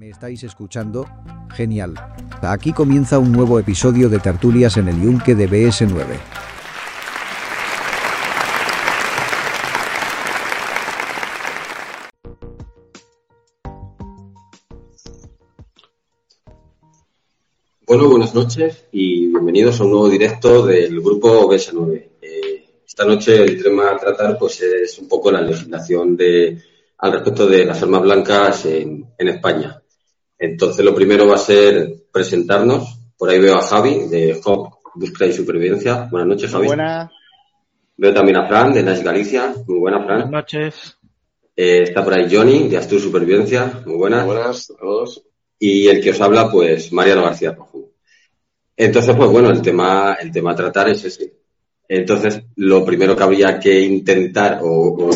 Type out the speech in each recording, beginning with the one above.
¿Me estáis escuchando? Genial. Aquí comienza un nuevo episodio de Tertulias en el Yunque de BS9. Bueno, buenas noches y bienvenidos a un nuevo directo del grupo BS9. Eh, esta noche el tema a tratar pues es un poco la legislación de, al respecto de las armas blancas en, en España. Entonces lo primero va a ser presentarnos. Por ahí veo a Javi de Hop Búsqueda y Supervivencia. Buenas noches, Javi. Buenas. Veo también a Fran de Nash Galicia. Muy buena, Buenas Fran. noches. Eh, está por ahí Johnny de Astur Supervivencia. Muy buena. Buenas a todos. y el que os habla, pues, Mariano García Rojo. Entonces, pues bueno, el tema, el tema a tratar es ese. Entonces, lo primero que habría que intentar o, o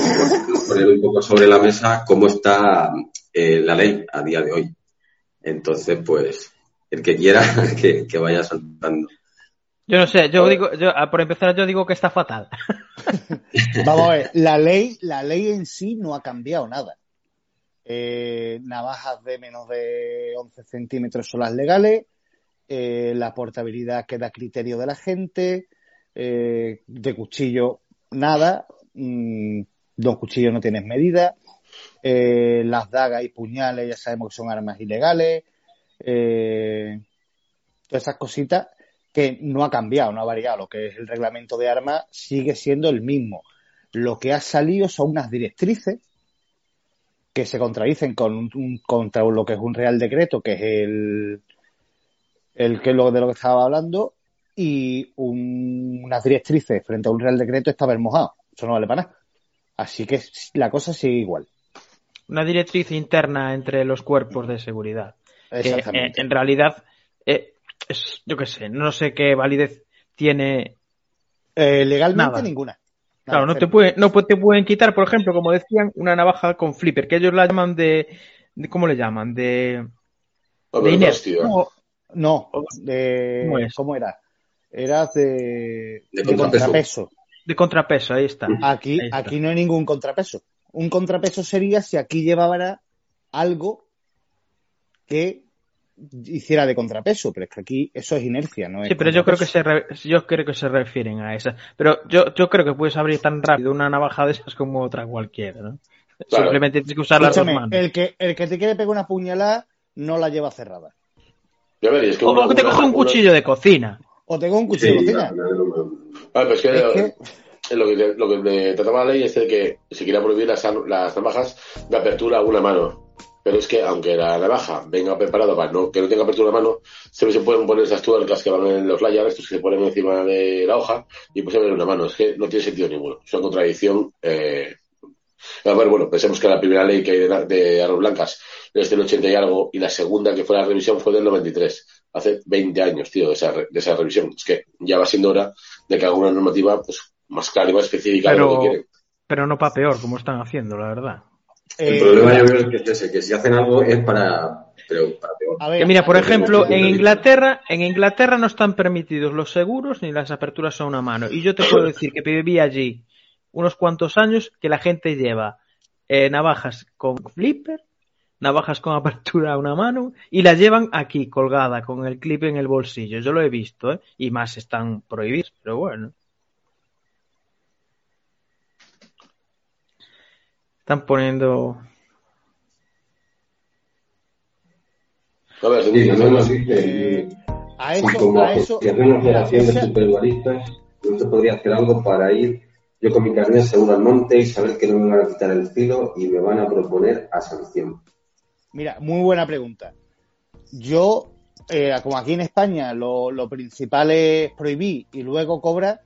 poner un poco sobre la mesa cómo está eh, la ley a día de hoy. Entonces, pues, el que quiera que, que vaya soltando. Yo no sé, yo digo, yo, ah, por empezar, yo digo que está fatal. Vamos a ver, la ley, la ley en sí no ha cambiado nada. Eh, navajas de menos de 11 centímetros son las legales. eh, la portabilidad queda a criterio de la gente. eh, de cuchillo, nada. mm, dos cuchillos no tienes medida. Eh, las dagas y puñales ya sabemos que son armas ilegales. eh, todas esas cositas que no ha cambiado, no ha variado. Lo que es el reglamento de armas sigue siendo el mismo. Lo que ha salido son unas directrices que se contradicen con un, contra lo que es un real decreto, que es el, el que es lo de lo que estaba hablando, y un- unas directrices frente a un real decreto está haber mojado. Eso no vale para nada. Así que la cosa sigue igual. Una directriz interna entre los cuerpos de seguridad. Que, eh, en realidad, eh, es, yo qué sé, no sé qué validez tiene. Eh, legalmente Nada. ninguna. Claro, no te, cero. puede, no te pueden quitar, por ejemplo, como decían, una navaja con flipper, que ellos la llaman de. de- ¿Cómo le llaman? De. De tío. No, no, de, ¿Cómo es? ¿cómo era? Era de, De contrapeso. De contrapeso, ahí está. Aquí, Ahí está. aquí no hay ningún contrapeso. Un contrapeso sería si aquí llevara algo que hiciera de contrapeso, pero es que aquí eso es inercia, ¿no? es Sí, pero yo creo que se re- yo creo que se refieren a esa. Pero yo, yo creo que puedes abrir tan rápido una navaja de esas como otra cualquiera, ¿no? Claro. Simplemente tienes que usar las dos manos. el que, el que te quiere pegar una puñalada no la lleva cerrada. Ya veréis que O una- te coge un una- cuchillo de cocina. O tengo un cuchillo de cocina. no, no, no, no. Ah, pues que, Es que- lo que lo que trataba la ley es de que se quiera prohibir las, navajas de apertura a una mano. Pero es que aunque la navaja venga preparada para no, que no tenga apertura a mano, siempre se pueden poner esas tuercas que van en los layers, estos que se ponen encima de la hoja y pues se ven en una mano. Es que no tiene sentido ninguno. Es una contradicción. Eh... A bueno, pensemos que la primera ley que hay de, de armas blancas es del 80 y algo y la segunda que fue la revisión fue del 93. Hace 20 años, tío, de esa, de esa revisión. Es que ya va siendo hora de que haga una normativa pues, más clara y más específica de lo que Pero, quieren. pero no para peor, como están haciendo, la verdad. El Eh, problema yo creo que es ese, que si hacen algo es para, pero para peor. a ver, Que mira, por ejemplo, en. Inglaterra, en Inglaterra no están permitidos los seguros ni las aperturas a una mano. Y yo te puedo decir que viví allí unos cuantos años que la gente lleva eh, navajas con flipper, navajas con apertura a una mano y la llevan aquí colgada con el clip en el bolsillo. Yo lo he visto, ¿eh? Y más están prohibidos, pero bueno. Están poniendo A ver, Sí, no, eh, a eso, como a eso, federación de superigualistas, no se podría hacer algo para ir yo con mi carnet seguro al monte y saber que no me van a quitar el filo y me van a proponer a sanción. Mira, muy buena pregunta. Yo, eh, como aquí en España lo, lo principal es prohibir y luego cobrar,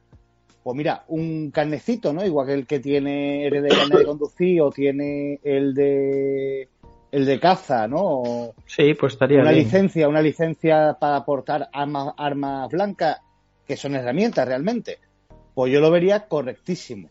pues mira, un carnecito, ¿no? Igual que el que tiene el de conducir o tiene el de el de caza, ¿no? O Sí, pues estaría una bien. licencia, una licencia para portar armas, armas blancas, que son herramientas realmente. Pues yo lo vería correctísimo.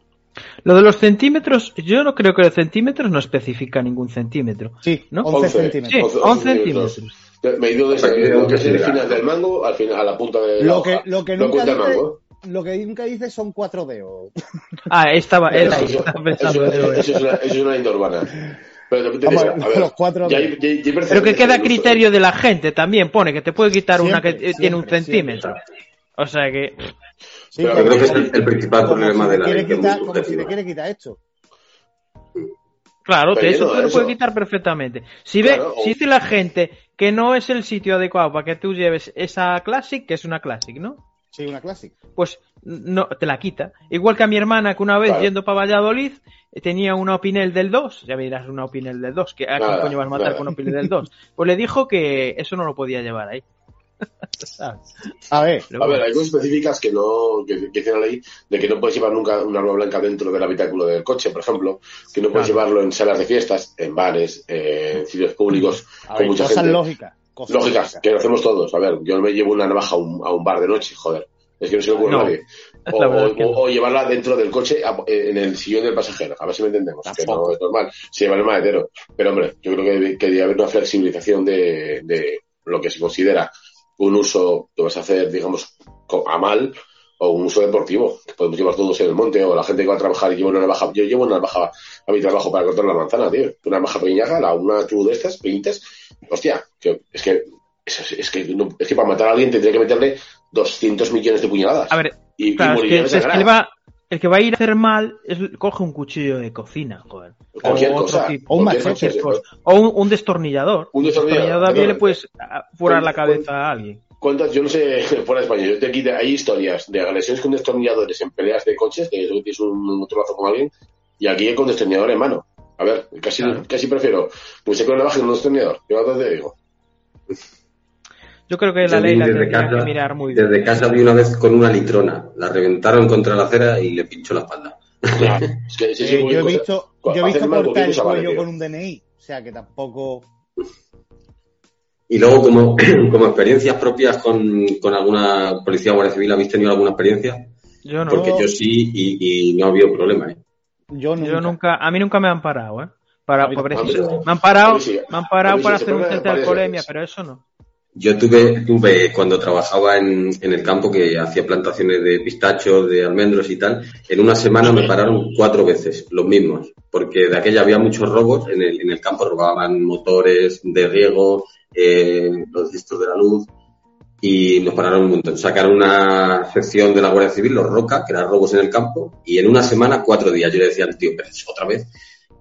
Lo de los centímetros, yo no creo que los centímetros no especifica ningún centímetro. Sí, ¿No? 11 11. Sí, centímetros. 11 11 centímetros. centímetros. Medido desde el final del mango al final, a la punta de la Lo hoja. que, lo que No nunca cuenta el dice, mango. Lo que nunca dice son cuatro dedos. Ah, estaba, Eso, estaba eso- pensando. eso- en eso. eso es una, eso es una leyenda urbana. Pero, Vamos, a ver, los cuatro ya de- hay- ya hay- ya hay Pero que queda a criterio de la gente también, pone que te puede quitar una que Siempre, eh, tiene un siempre, centímetro. O sea que, Sí, Pero Yo creo que es el, el principal problema si de la quiere ley, quitar- Como si te quiere quitar esto. claro, te- eso te lo eso- puede quitar perfectamente. Si ve, Claro, o- si dice la gente que no es el sitio adecuado para que tú lleves esa Classic, que es una Classic, ¿no? Sí, una clásica. Pues no te la quita. Igual que a mi hermana que una vez Claro. yendo para Valladolid eh, tenía una Opinel del 2, ya verás una Opinel del 2, que a quién Nada, coño vas a matar nada. con una Opinel del 2. Pues le dijo que eso no lo podía llevar ahí. ¿Sabes? A ver, Pero A ver, bueno. hay cosas específicas que no, que, que dice la ley de que no puedes llevar nunca una arma blanca dentro del habitáculo del coche, por ejemplo, que no puedes Claro. llevarlo en salas de fiestas, en bares, eh, en sitios públicos, a con ver mucha cosas gente. lógicas. Lógicas, que lo hacemos todos. A ver, yo no me llevo una navaja a un, a un bar de noche, joder. Es que no se le ocurre No, a nadie. O, no. llevarla dentro del coche a- en el sillón del pasajero. A ver si me entendemos. Que no es normal. Se lleva el maletero. Pero hombre, yo creo que, debe- que debe haber una flexibilización de, de lo que se considera un uso que vas a hacer, digamos, co- a mal o un uso deportivo. Que podemos llevar todos en el monte o la gente que va a trabajar y lleva una navaja. Yo llevo una navaja a mi trabajo para cortar la manzana, tío. Una navaja pequeñaja, la, una tú de estas, pequeñitas. Hostia, que, es que es, es que no- es que para matar a alguien tendría que meterle 200 millones de puñaladas. A ver, y, y claro, es moriría que, de es que sangrado. le va, el que va a ir a hacer mal es, coge un cuchillo de cocina, joder. Cualquier o otro cosa. tipo. O un machete, Pues, o un, un destornillador. Un destornillador, a bien le puedes furar la Cuenta- cabeza a alguien. ¿Cuántas? Yo no sé, fuera de España, yo te quité, hay historias de agresiones con destornilladores en peleas de coches, que tú tienes un, un trozo con alguien, y aquí con destornillador en mano. A ver, casi, Claro. casi prefiero seco de navaja que un destornillador. Yo ahora te digo. Yo creo que la Yo ley la desde tendría casa- que mirar muy bien. Desde casa vi una vez con una litrona. La reventaron contra la acera y le pinchó la espalda. Es que, sí, sí, Eh, yo he visto, yo he visto hacer mal cortar cualquier el cuello con un DNI. O sea que tampoco. Y luego, como, como experiencias propias con, con alguna policía o guardia civil, ¿habéis tenido alguna experiencia? Yo no. Porque yo sí y, y no ha habido problema. ¿eh? Yo nunca. Yo nunca, a mí nunca me han parado, ¿eh? Para, eso- me han parado, sí. me han parado sí, para hacer un test de alcoholemia, pero eso no. Yo tuve, tuve cuando trabajaba en, en el campo que hacía plantaciones de pistachos, de almendros y tal, en una semana me pararon cuatro veces, los mismos, porque de aquella había muchos robos, en el, en el campo robaban motores de riego, eh, los discos de la luz, y nos pararon un montón. Sacaron una sección de la Guardia Civil, los ROCA, que eran robos en el campo, y en una semana, cuatro días. Yo le decía al tío, pero otra vez.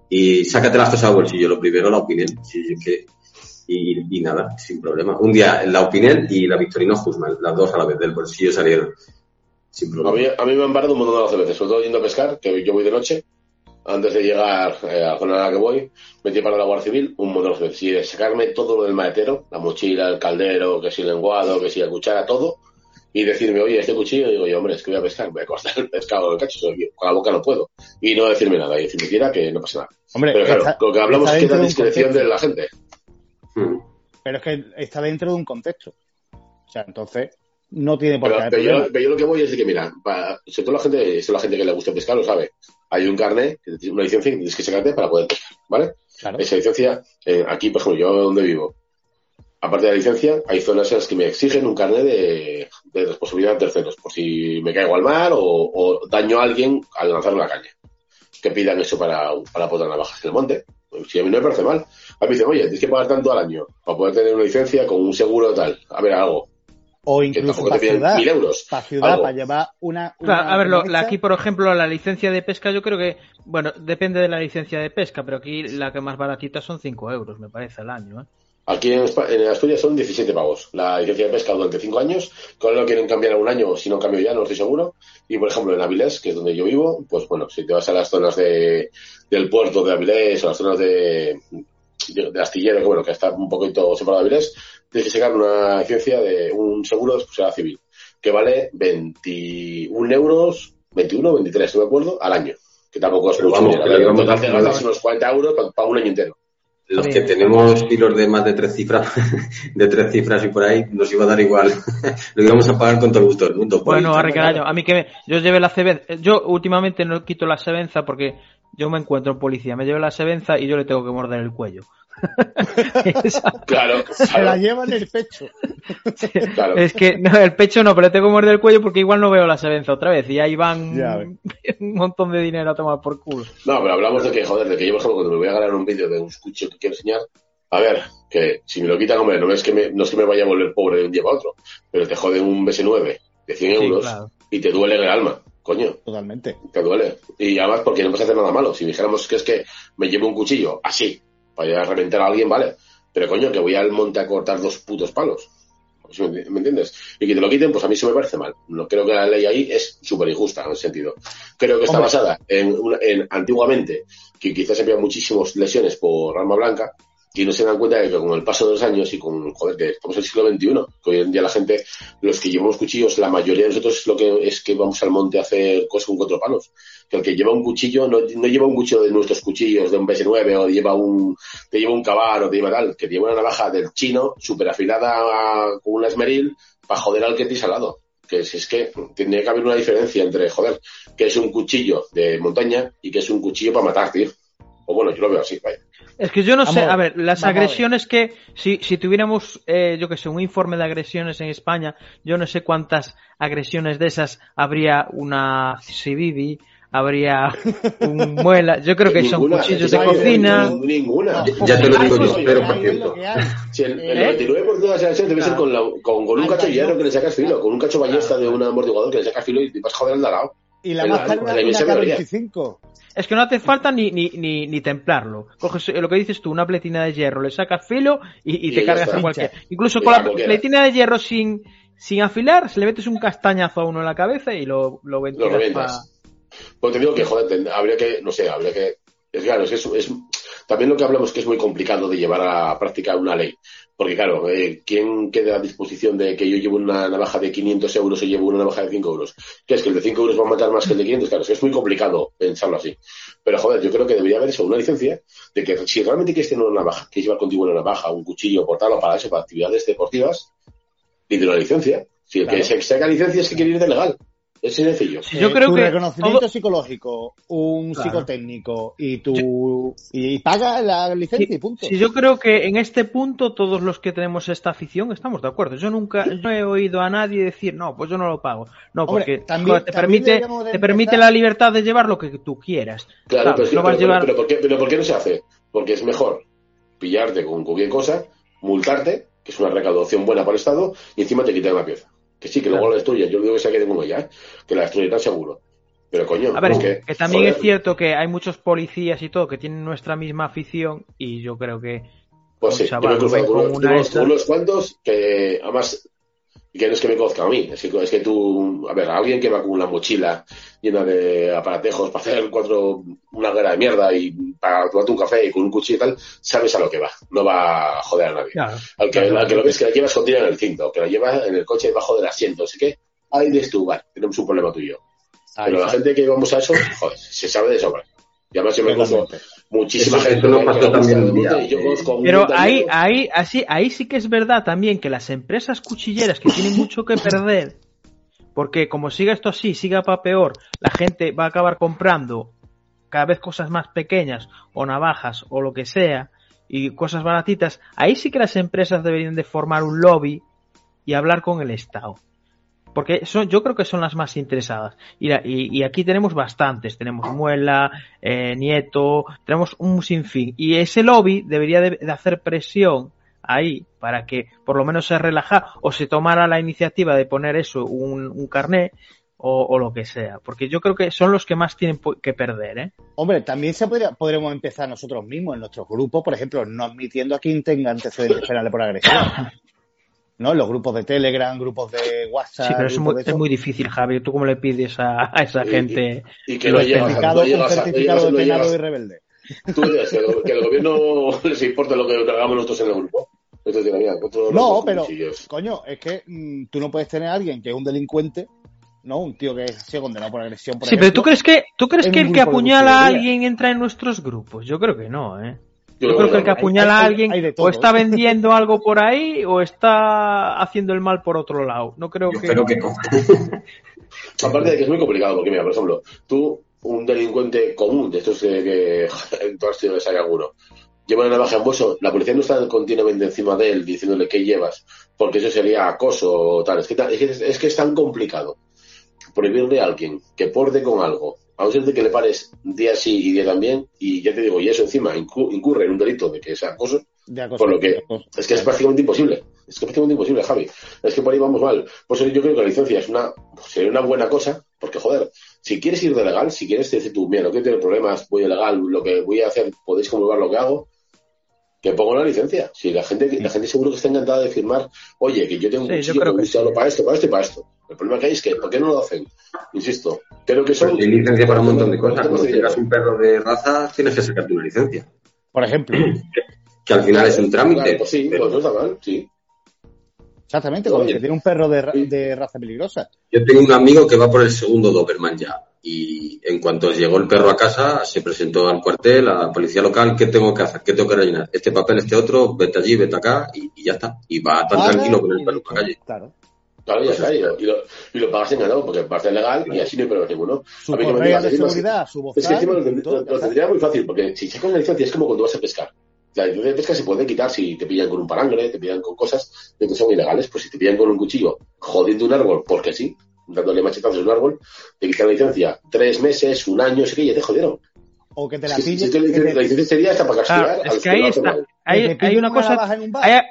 Y sácate las cosas al bolsillo. Lo primero, la opinión. Es que y, y nada, sin problema. Un día la Opinel y la Victorino Guzmán, las dos a la vez del bolsillo salieron. Sin problema. a mí me han parado un montón de veces, sobre todo yendo a pescar, que yo voy de noche, antes de llegar eh, a la zona a la que voy, me he parado la Guardia Civil un montón de sacarme todo lo del maletero, la mochila, el caldero, que si el lenguado, que si la cuchara, todo, y decirme, oye, este cuchillo, y digo yo, hombre, es que voy a pescar, voy a cortar el pescado del cacho, con la boca no puedo. Y no decirme nada, y decirme quiera que no pasa nada. Hombre, Pero claro, está- lo que hablamos es que la discreción de la gente. Mm. Pero es que está dentro de un contexto. O sea, entonces no tiene por qué pero yo, problema. pero yo lo que voy es de que, mira, para, sobre todo la gente, sobre la gente que le gusta pescar lo sabe. Hay un carnet, que tienes una licencia que tienes que sacarte para poder pescar, ¿vale? Claro. Esa licencia, eh, aquí, por ejemplo, yo donde vivo, aparte de la licencia, hay zonas en las que me exigen un carnet de, de responsabilidad de terceros, por si me caigo al mar o, o daño a alguien al lanzar una caña. Que pidan eso para, para poder navajas en el monte. Si a mí no me parece mal. A mí me dicen, oye, tienes que pagar tanto al año para poder tener una licencia con un seguro tal. A ver, algo. O incluso para ciudad. mil euros. Para ciudad, algo. para llevar una. Claro, a ver, lo- la- aquí, por ejemplo, la licencia de pesca, yo creo que, bueno, depende de la licencia de pesca, pero aquí la que más baratita son 5 euros, me parece, al año. ¿eh? Aquí en, Asturias son 17 pavos. La licencia de pesca durante 5 años. Con lo quieren cambiar a un año, si no cambio ya, no estoy seguro. Y por ejemplo, en Avilés, que es donde yo vivo, pues bueno, si te vas a las zonas de, del puerto de Avilés o las zonas de, de, de Astillero, que bueno, que está un poquito separado de Avilés, tienes que sacar una licencia de un seguro de responsabilidad civil, que vale 21 euros, 21 o 23, no me acuerdo, al año. Que tampoco es Pero mucho vamos, dinero. que En total te gastas unos 40 euros para, para un año entero. Los Sí. que tenemos hilos de más de tres cifras, de tres cifras y por ahí, nos iba a dar igual. Lo íbamos a pagar con todo el gusto del mundo. Bueno, carajo, a mí que me- yo llevé la sevenza, yo últimamente no quito la sevenza porque yo me encuentro en policía, me llevo la sevenza y yo le tengo que morder el cuello. claro, Se la lleva en el pecho. claro. Es que no, el pecho no, pero tengo que morder el cuello porque igual no veo la sevenza otra vez y ahí van Ya un montón de dinero a tomar por culo. No, pero hablamos de que, joder, de que yo, por ejemplo, cuando me voy a ganar un vídeo de un cuchillo que quiero enseñar, a ver, que si me lo quitan, hombre, no es que me, no es que me vaya a volver pobre de un día para otro, pero te joden un BS9 de 100 Sí, euros claro. y te duele en el alma, coño, Totalmente. te duele. Y además porque no a hacer nada malo. Si dijéramos que es que me llevo un cuchillo así, para ir a reventar a alguien, vale, pero coño, que voy al monte a cortar dos putos palos. ¿Sí ¿Me enti- me entiendes? Y que te lo quiten, pues a mí eso me parece mal. No creo que la ley ahí es súper injusta en ese sentido. Creo que está Hombre. basada en, en antiguamente, que quizás había muchísimas lesiones por arma blanca, y no se dan cuenta de que con el paso de los años y con, joder, estamos en el siglo XXI, que hoy en día la gente, los que llevamos cuchillos, la mayoría de nosotros es lo que es que vamos al monte a hacer cosas con cuatro palos. Que el que lleva un cuchillo, no, no lleva un cuchillo de nuestros cuchillos, de un PS9, o lleva un, te lleva un cabar, o te lleva tal, que te lleva una navaja del chino, súper afilada con una esmeril, para joder al que tienes al lado. Que si es que tendría que haber una diferencia entre, joder, que es un cuchillo de montaña y que es un cuchillo para matar, tío. O bueno, yo lo veo así, vaya. Es que yo no sé, a ver, las Vamos agresiones ver. que, si, si tuviéramos, eh, yo que sé, un informe de agresiones en España, yo no sé cuántas agresiones de esas habría una Civivi, habría un muela, yo creo que ninguna, son cuchillos de cocina. Ninguna. Ya te lo digo yo, pero por cierto. Si el, el 99% de las agresiones debe ser con, la, con, con un cacho hierro que le sacas filo, con un cacho ballesta de un amortiguador que le sacas filo y te vas joder al lado. Y la más calma es la 25. Es que no hace falta ni, ni, ni, ni templarlo. Coges eh, lo que dices tú, una pletina de hierro, le sacas filo y, y Y te cargas está. a cualquiera. Incluso Y con la cualquiera. pletina de hierro sin, sin afilar, se le metes un castañazo a uno en la cabeza y lo, lo Lo. Pues te digo que, joder, habría que, no sé, habría que. Es claro, es es, también lo que hablamos que es muy complicado de llevar a práctica una ley. Porque, claro, eh, ¿quién queda a disposición de que yo llevo una navaja de 500 euros o llevo una navaja de 5 euros? ¿Qué es que el de 5 euros va a matar más que el de 500? Claro, es que es muy complicado pensarlo así. Pero, joder, yo creo que debería haber eso, una licencia de que si realmente quieres tener una navaja, quieres llevar contigo una navaja, un cuchillo, portarlo para eso, para actividades deportivas, pide una licencia. Si el Claro. que se saca licencia es que quiere ir de legal. Es sencillo. Sí, yo Eh, creo tu que reconocimiento todo- psicológico, un Claro. psicotécnico y tu y paga la licencia y punto. Sí, yo creo que en este punto todos los que tenemos esta afición estamos de acuerdo. Yo nunca yo he oído a nadie decir, no, pues yo no lo pago. No, Hombre, porque también- joder, te también permite, te permite la libertad de llevar lo que tú quieras. Claro, pero, es que- no vas a pero- llevar- pero ¿por qué, pero ¿por qué no se hace? Porque es mejor pillarte con cualquier cosa, multarte, que es una recaudación buena para el Estado, y encima te quitan la pieza. Que sí, que luego Claro. la destruyen. Yo digo que se quede ella, ¿eh? que la destruirán seguro. Pero coño, A ver, es es que, que también joder, es cierto que hay muchos policías y todo que tienen nuestra misma afición y yo creo que Pues sí, yo me he cruzado con unos, esta- cuantos que, además, que no es que me conozca a mí, es que, es que tú, a ver, alguien que va con una mochila llena de aparatejos para hacer cuatro, una guerra de mierda y para tomarte un café y con un cuchillo y tal, sabes a lo que va, no va a joder a nadie. Claro, Al que, claro. al que lo ves que la lleva escondida en el cinto, que la lleva en el coche debajo del asiento, así que ahí de tú, vale, tenemos un problema tuyo. Ahí Pero la está. gente que vamos a eso, joder, se sabe de sobra. Y además yo me conozco muchísima Eso- gente eso gusta también día, y yo eh, conozco Pero ahí, ahí, así, ahí sí que es verdad también que las empresas cuchilleras que tienen mucho que perder, porque como siga esto así, siga para peor, la gente va a acabar comprando cada vez cosas más pequeñas o navajas o lo que sea y cosas baratitas, ahí sí que las empresas deberían de formar un lobby y hablar con el Estado. Porque son, yo creo que son las más interesadas. Y, la- y- aquí tenemos bastantes. Tenemos Muela, eh, Nieto, tenemos un sinfín. Y ese lobby debería de, de hacer presión ahí para que por lo menos se relajara o se tomara la iniciativa de poner eso, un, un carné o, o lo que sea. Porque yo creo que son los que más tienen que perder, ¿eh? Hombre, también se podría, podremos empezar nosotros mismos en nuestros grupos, por ejemplo, no admitiendo a quien tenga antecedentes penales por agresión. ¿No? Los grupos de Telegram, grupos de WhatsApp. Sí, pero es muy, de es muy difícil, Javi. ¿Tú cómo le pides a, a esa Y- gente? y que certificado, de penado y rebelde. tú dices que, al gobierno les importa lo que hagamos nosotros en el grupo. Nosotros No, pero, cuchillos. coño, es que mm, tú no puedes tener a alguien que es un delincuente, ¿no? Un tío que es sido condenado por agresión, por Sí, pero. ¿tú crees que, tú crees que el que de apuñala a alguien entra en nuestros grupos? Yo creo que no, ¿eh? Yo Yo creo que el que apuñala hay- a alguien hay de o está vendiendo algo por ahí o está haciendo el mal por otro lado. No creo Yo que... espero que no. Aparte de que es muy complicado, porque mira, por ejemplo, tú, un delincuente común, de estos de que en todas las ciudades hay alguno, lleva una navaja en bolso, la policía no está continuamente encima de él diciéndole qué llevas, porque eso sería acoso o tal. Es que, es que, es que es tan complicado prohibirle a alguien que porte con algo, a no ser de que le pares día sí y día también, y ya te digo, y eso encima incu- incurre en un delito de que es acoso, De acoso. por lo que es que es prácticamente imposible. Es que es prácticamente imposible, Javi. Es que por ahí vamos mal. Por eso yo creo que la licencia es una, sería una buena cosa, porque joder, si quieres ir de legal, si quieres decir tú, mira, no quiero tener problemas, voy de legal, lo que voy a hacer, podéis comprobar lo que hago, que pongo la licencia. Si la gente, la gente seguro que está encantada de firmar, oye, que yo tengo un Sí, cuchillo sí. para esto, para esto y para esto. El problema que hay es que, ¿por qué no lo hacen? Insisto, creo que son... Pues hay licencia para un montón de cosas. Cuando dinero. un perro de raza, tienes que sacarte una licencia. Por ejemplo, Que al final es un trámite. Claro, pues sí, pero pues no está mal, sí. exactamente, como que tiene un perro de, ra- de raza peligrosa. Yo tengo un amigo que va por el segundo Doberman ya. Y en cuanto llegó el perro a casa, se presentó al cuartel, a la policía local, ¿qué tengo que hacer? ¿Qué tengo que rellenar? Este papel, este otro, vete allí, vete acá, y, y ya está. Y va tan Paga tranquilo con el perro por la calle. Claro. Claro, ya está, y lo, y lo, y lo pagas en ganado, porque parece legal y así no hay problema ninguno. Su A mí que me correa digas, de encima, seguridad, su Es que encima lo, lo- lo tendría muy fácil, porque si sacas una licencia es como cuando vas a pescar. La licencia de pesca se puede quitar si te pillan con un palangre, te pillan con cosas de que son ilegales. Pues si te pillan con un cuchillo jodiendo un árbol, porque sí, dándole machetazos a un árbol, te quitan la licencia tres meses, un año, sé que ya te jodieron. O que te la que, si pille. es que la, licencia, te- la licencia sería hasta para castigar Claro, es que ahí está. Hay, que te hay pillen una cosa. navaja en un bar. hay-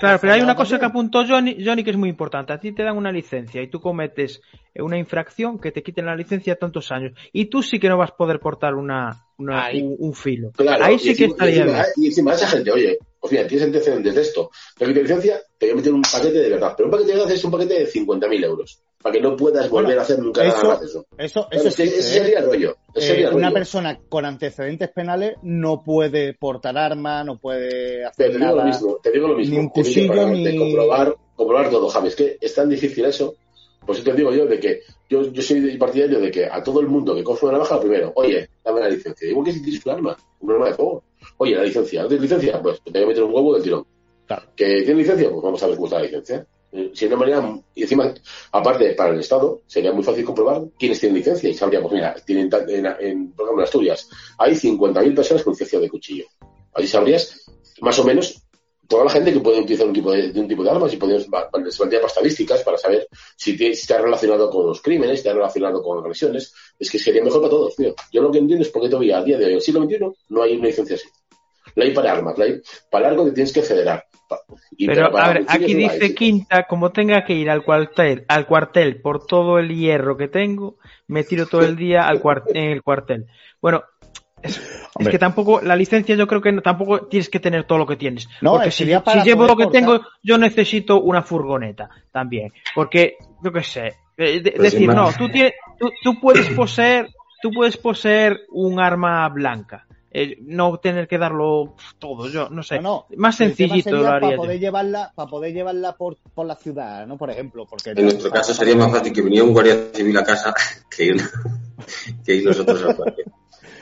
claro, pero hay una cosa que apuntó Johnny, Johnny que es muy importante. A ti te dan una licencia y tú cometes una infracción que te quiten la licencia tantos años. Y tú sí que no vas a poder portar una, un, un filo. Claro, Ahí y sí que estaría y encima, bien. y encima esa gente, oye, o sea, tienes antecedentes de esto, licencia, te voy a meter un paquete de verdad. Pero un paquete de verdad es un paquete de 50.000 euros. Para que no puedas volver Bueno, a hacer nunca eso- nada más de eso. Eso, Claro, eso es que ese ¿eh? sería el rollo. ese Eh, sería el una rollo. persona con antecedentes penales no puede portar arma, no puede hacer te digo lo nada. mismo, te digo lo mismo. Ni un cuchillo, ni- comprobar, comprobar todo, Javi. Es que es tan difícil eso. Pues te digo yo de que yo, yo soy partidario de que a todo el mundo que coge una navaja, primero, oye, dame la licencia. Igual que si tienes un arma, un arma de fuego. Oye, la licencia, ¿no tienes licencia? Pues te voy a meter un huevo del tirón. Claro. ¿Que tiene licencia? Pues vamos a ver cómo está la licencia. Eh, Si de una manera, y encima, aparte, para el Estado, sería muy fácil comprobar quiénes tienen licencia. Y sabría, pues mira, tienen, en, en, por ejemplo, en Asturias, hay 50.000 personas con licencia de cuchillo. Ahí sabrías, más o menos, toda la gente que puede utilizar un tipo de, de un tipo de armas y podemos, se para estadísticas para saber si, te- si está relacionado con los crímenes, si está relacionado con agresiones. Es que sería mejor para todos, tío. Yo lo que entiendo es por qué todavía a día de hoy, en el siglo XXI, no hay una licencia así. Hay para armas, hay para algo que tienes que federar. Y Pero, para a ver, aquí dice. Quinta, como tenga que ir al cuartel, al cuartel por todo el hierro que tengo, me tiro todo el día al cuar- en el cuartel. Bueno, es, que tampoco, la licencia yo creo que no- tampoco tienes que tener todo lo que tienes. No, porque si, sería para si llevo lo que tengo, yo necesito una furgoneta también. Porque, yo qué sé, eh, de- Pues decir, no, tú, tienes, tú, tú puedes poseer, tú puedes poseer un arma blanca. Eh, no tener que darlo todo, yo no sé. No, no. Más sencillito lo haría para yo. poder llevarla, para poder llevarla por, por la ciudad, ¿no? Por ejemplo, porque En nuestro caso sería más fácil que viniera un guardia civil a casa que ir, que ir nosotros al.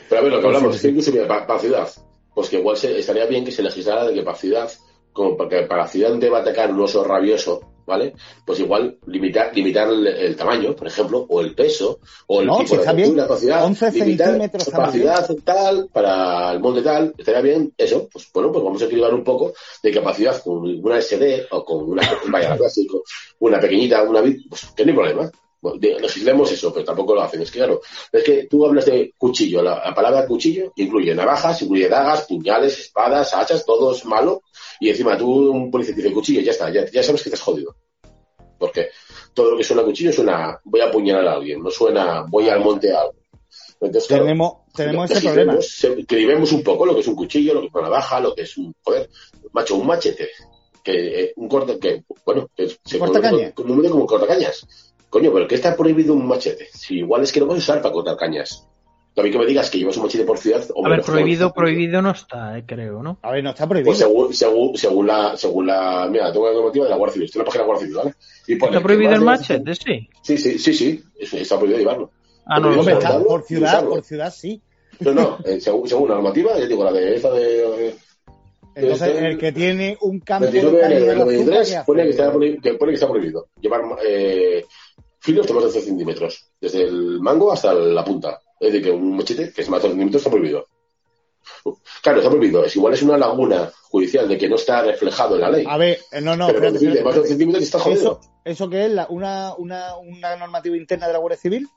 Pero a ver, lo que Sí, hablamos, sí, que inclusive para, para ciudad, pues que igual se, estaría bien que se legislara de que para ciudad, como porque para ciudad te va a atacar un oso rabioso, ¿vale? Pues igual limitar, limitar el, el tamaño, por ejemplo, o el peso, o el No, tipo si de ciudad, 11 limitar centímetros bien. ciudad tal, para el monte tal, estaría bien eso, pues bueno, pues vamos a equilibrar un poco de capacidad con una SD o con una, vaya, clásico, una pequeñita, una bit, pues que no hay problema. Legislemos eso, pero tampoco lo hacen. Es que claro, es que tú hablas de cuchillo, la, la palabra cuchillo incluye navajas, incluye dagas, puñales, espadas, hachas, todo es malo. Y encima tú, un policía te dice cuchillo, ya está, ya, ya sabes que estás jodido. Porque todo lo que suena a cuchillo suena voy a apuñalar a alguien, no suena voy al monte a algo. Entonces, claro, tenemos, tenemos ese problema. escribimos un poco lo que es un cuchillo, lo que es una navaja, lo que es un, joder, macho, un machete, que eh, un corte, que, bueno, que se ¿Cortacaña? conoce como, como cortacañas. Coño, pero ¿qué está prohibido un machete? Si igual es que lo a usar para cortar cañas. A mí que me digas que llevas un machete por ciudad, A hombre, ver, prohibido, prohibido no está, eh, creo, ¿no? A ver, no está prohibido. Pues según, según, según la, según la, mira, tengo la normativa de la Guardia Civil, estoy en la página de la Guardia Civil, ¿vale? Y pone ¿Está prohibido el machete? Sí. Sí, sí, sí, sí, eso está prohibido llevarlo. Ah, no, Prohibido sé. está por ciudad, por ciudad sí. No, no, eh, según, según la normativa, ya digo, la de esa de, eh, Entonces, Este- el que tiene un campo de 29 caña de del azúcar, 93 ¿qué hace? pone que, está prohibido, que pone que está prohibido llevar eh, filos de más de 12 centímetros, desde el mango hasta la punta. Es decir, que un machete que es más de 12 centímetros está prohibido. Claro, está prohibido. Es igual es una laguna judicial de que no está reflejado en la ley. A ver, eh, no, no, Pero espérate, conducir de espérate, más de 11 espérate. centímetros está jodido. ¿Eso, ¿Eso qué es? La- una, una, ¿Una normativa interna de la Guardia Civil?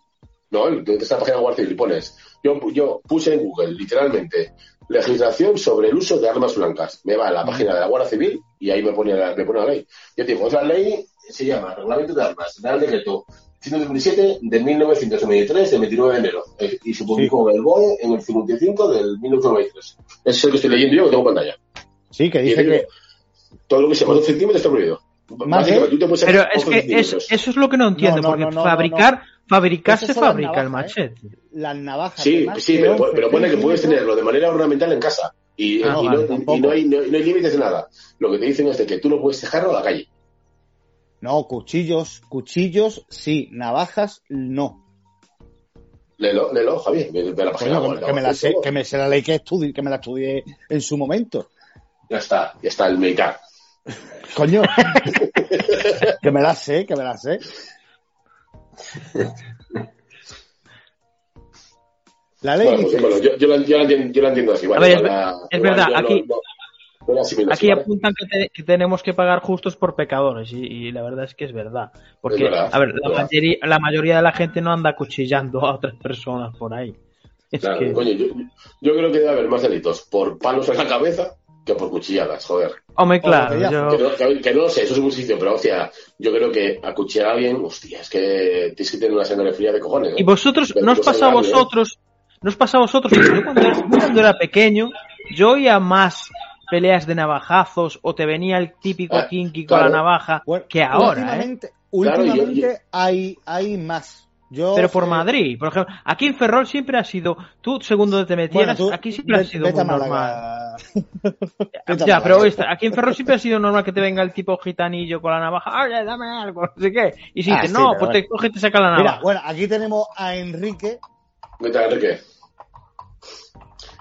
No, en esta página de Guardia Civil pones. Yo, yo puse en Google, literalmente, legislación sobre el uso de armas blancas. Me va a la página de la Guardia Civil y ahí me pone la, me pone la ley. Yo te digo, otra ley se llama Reglamento de Armas, Real Decreto 127 de 1993, del 29 de enero. Eh, Y se publicó en el BOE en el 55 del 1993. Ese es el que estoy leyendo yo, que tengo en pantalla. Sí, que dice que. todo lo que sea más de un centímetro está prohibido. Más de- Básicamente, tú te puedes Pero es 11 que eso es lo que no entiendo, No, no, porque no, no, fabricar, fabricar se fabrica el ¿eh? machete. Las navajas. Sí, de más sí, de pero, 11 pero pone que puedes tenerlo de manera ornamental en casa. Y, Ah, y vale, y no hay, no, no hay límites de nada. Lo que te dicen es de que tú no puedes dejarlo a la calle. No, cuchillos, cuchillos, sí. Navajas, no. Léelo, léelo, Javier. La página Coño, web, que, que me la sé, que me sé la ley que estudie, que me la estudié en su momento. Ya está, ya está el make Coño. que me la sé, que me la sé. La ley Bueno, pues, dice, bueno, yo, yo, la, yo, la entiendo, yo la entiendo así. Vale, ver, es la- es igual verdad, aquí- no- no Aquí apuntan que, te- que tenemos que pagar justos por pecadores y, y la verdad es que es verdad. Porque, Es verdad, a ver, la mayoría, la mayoría de la gente no anda cuchillando a otras personas por ahí. Es Claro, que, coño, yo, yo creo que debe haber más delitos por palos en la cabeza que por cuchilladas, joder. hombre, claro, yo- Que no, que- que no lo sé, eso es un sitio, pero hostia, yo creo que acuchillar a alguien, hostia, es que tienes que tener una sangre fría de cojones. ¿eh? Y vosotros, Pero ¿no os pasa a ¿eh? vosotros? ¿No os pasa a vosotros? Porque Yo cuando, era- cuando era pequeño, yo oía más peleas de navajazos o te venía el típico Ah, kinky con la navaja bueno, que ahora, ¿eh? últimamente, Claro, yo- últimamente yo- hay, hay más. Yo, Pero por eh, Madrid, por ejemplo, aquí en Ferrol siempre ha sido, tú según donde te Bueno, metieras, tú, aquí siempre ha vete- sido vete a muy normal. Vete a Ya, pero esta- aquí en Ferrol siempre ha sido normal que te venga el tipo gitanillo con la navaja, oye, dame algo, no sé qué. Y si Ah, dices, sí, no, pues te coge y te saca la Mira, navaja. bueno, aquí tenemos a Enrique. ¿Qué tal, Enrique?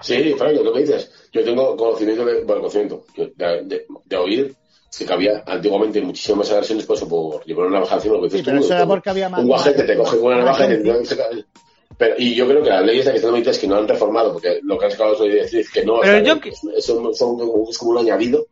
Sí, Frank, lo que dices. Yo tengo conocimiento de, bueno, conocimiento, de, de- de oír que había antiguamente muchísimas agresiones por eso, por llevar una navaja encima, lo que Sí, dices pero tú, eso era como porque había más. un guajete te coge con una navaja y te pero, yo creo que las leyes de que están emitidas que no han reformado, porque lo que han sacado es una directriz que no Pero o sea, yo que- es, es son- es como un añadido.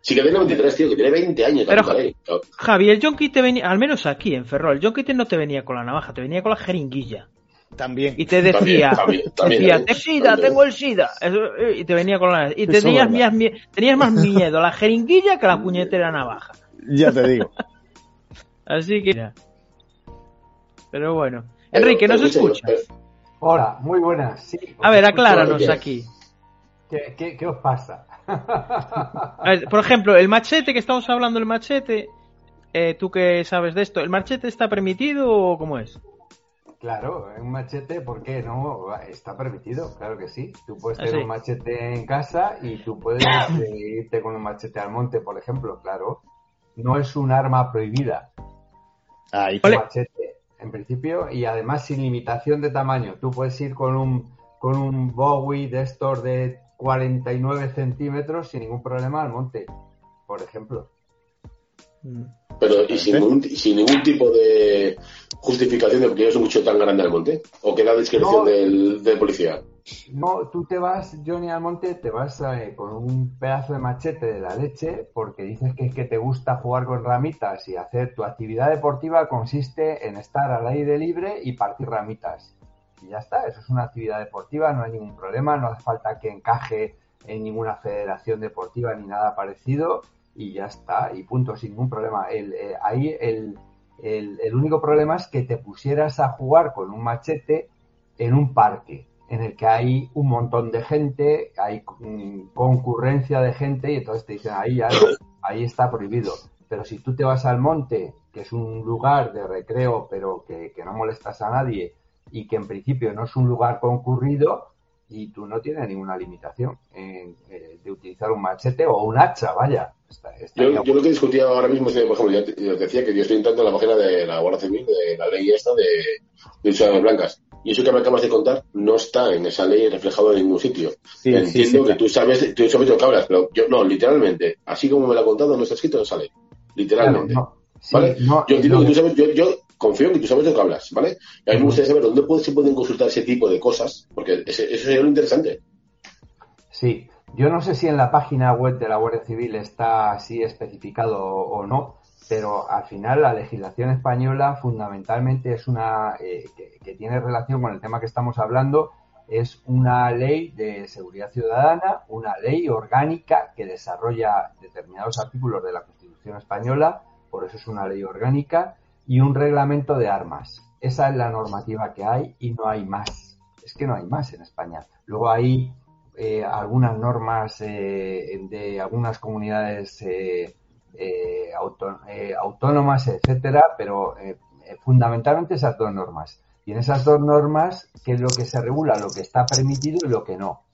Sí que tiene 23, tío, que tiene 20 años la Pero, puta ley. Javi, el Jonky te venía, al menos aquí en Ferrol, el te no te venía con la navaja, te venía con la jeringuilla. También. Y te decía, También, también, también, decía, te SIDA, También. tengo el SIDA. Eso, eh, y te venía con la... Y tenías, mie- tenías más miedo a la jeringuilla que a la puñetera navaja. Ya te digo. Así que... mira. Pero bueno. Pero- Enrique, ¿nos escuchas? pero- Hola, muy buenas. Sí, A ver, acláranos aquí. ¿Qué, qué, qué os pasa? A ver, por ejemplo, el machete que estamos hablando, el machete, eh, tú que sabes de esto, ¿el machete está permitido o cómo es? Claro, un machete, ¿por qué no? Está permitido, claro que sí. Tú puedes Ah, tener sí. un machete en casa y tú puedes eh, irte con un machete al monte, por ejemplo, claro. No es un arma prohibida. Ahí un machete, en principio, y además sin limitación de tamaño. Tú puedes ir con un, con un Bowie de estos de 49 centímetros sin ningún problema al monte, por ejemplo. Pero, ¿y sin ningún, sin ningún tipo de justificación de por qué es un mucho tan grande al monte? ¿O queda a discreción No. del, del policía? No, tú te vas, Johnny Almonte, te vas eh, con un pedazo de machete de la leche porque dices que es que te gusta jugar con ramitas y hacer tu actividad deportiva consiste en estar al aire libre y partir ramitas. Y ya está, eso es una actividad deportiva, no hay ningún problema, no hace falta que encaje en ninguna federación deportiva ni nada parecido y ya está, y punto, sin ningún problema. El, eh, ahí el, el, el único problema es que te pusieras a jugar con un machete en un parque en el que hay un montón de gente, hay concurrencia de gente y entonces te dicen ahí ahí está prohibido. Pero si tú te vas al monte, que es un lugar de recreo, pero que, que no molestas a nadie y que en principio no es un lugar concurrido, y tú no tienes ninguna limitación en, eh, de utilizar un machete o un hacha, vaya. Está- está Yo, lo que discutía ahora mismo es, que, por ejemplo, te- yo te decía que yo estoy entrando en la página de la Guardia Civil, de la ley esta de, de blancas. Y eso que me acabas de contar no está en esa ley reflejado en ningún sitio. Sí, Entiendo sí, sí, que claro. tú sabes, tú sabes de lo que hablas, pero yo no, literalmente, así como me lo ha contado, no está escrito en esa ley. Literalmente. Claro, no. ¿Vale? no, yo entiendo que tú sabes, yo, yo confío en que tú sabes de lo que hablas, ¿vale? Y a mí me gustaría saber dónde se pueden consultar ese tipo de cosas, porque ese- eso sería lo interesante. Sí, yo no sé si en la página web de la Guardia Civil está así especificado o no, pero al final la legislación española fundamentalmente es una eh, que, que, tiene relación con el tema que estamos hablando, es una ley de seguridad ciudadana, una ley orgánica que desarrolla determinados artículos de la Constitución española, por eso es una ley orgánica, y un reglamento de armas. Esa es la normativa que hay y no hay más. Es que no hay más en España. Luego hay eh, algunas normas eh, de algunas comunidades eh, autónomas, etcétera, pero fundamentalmente esas dos normas. Y en esas dos normas, ¿qué es lo que se regula? Lo que está permitido y lo que no.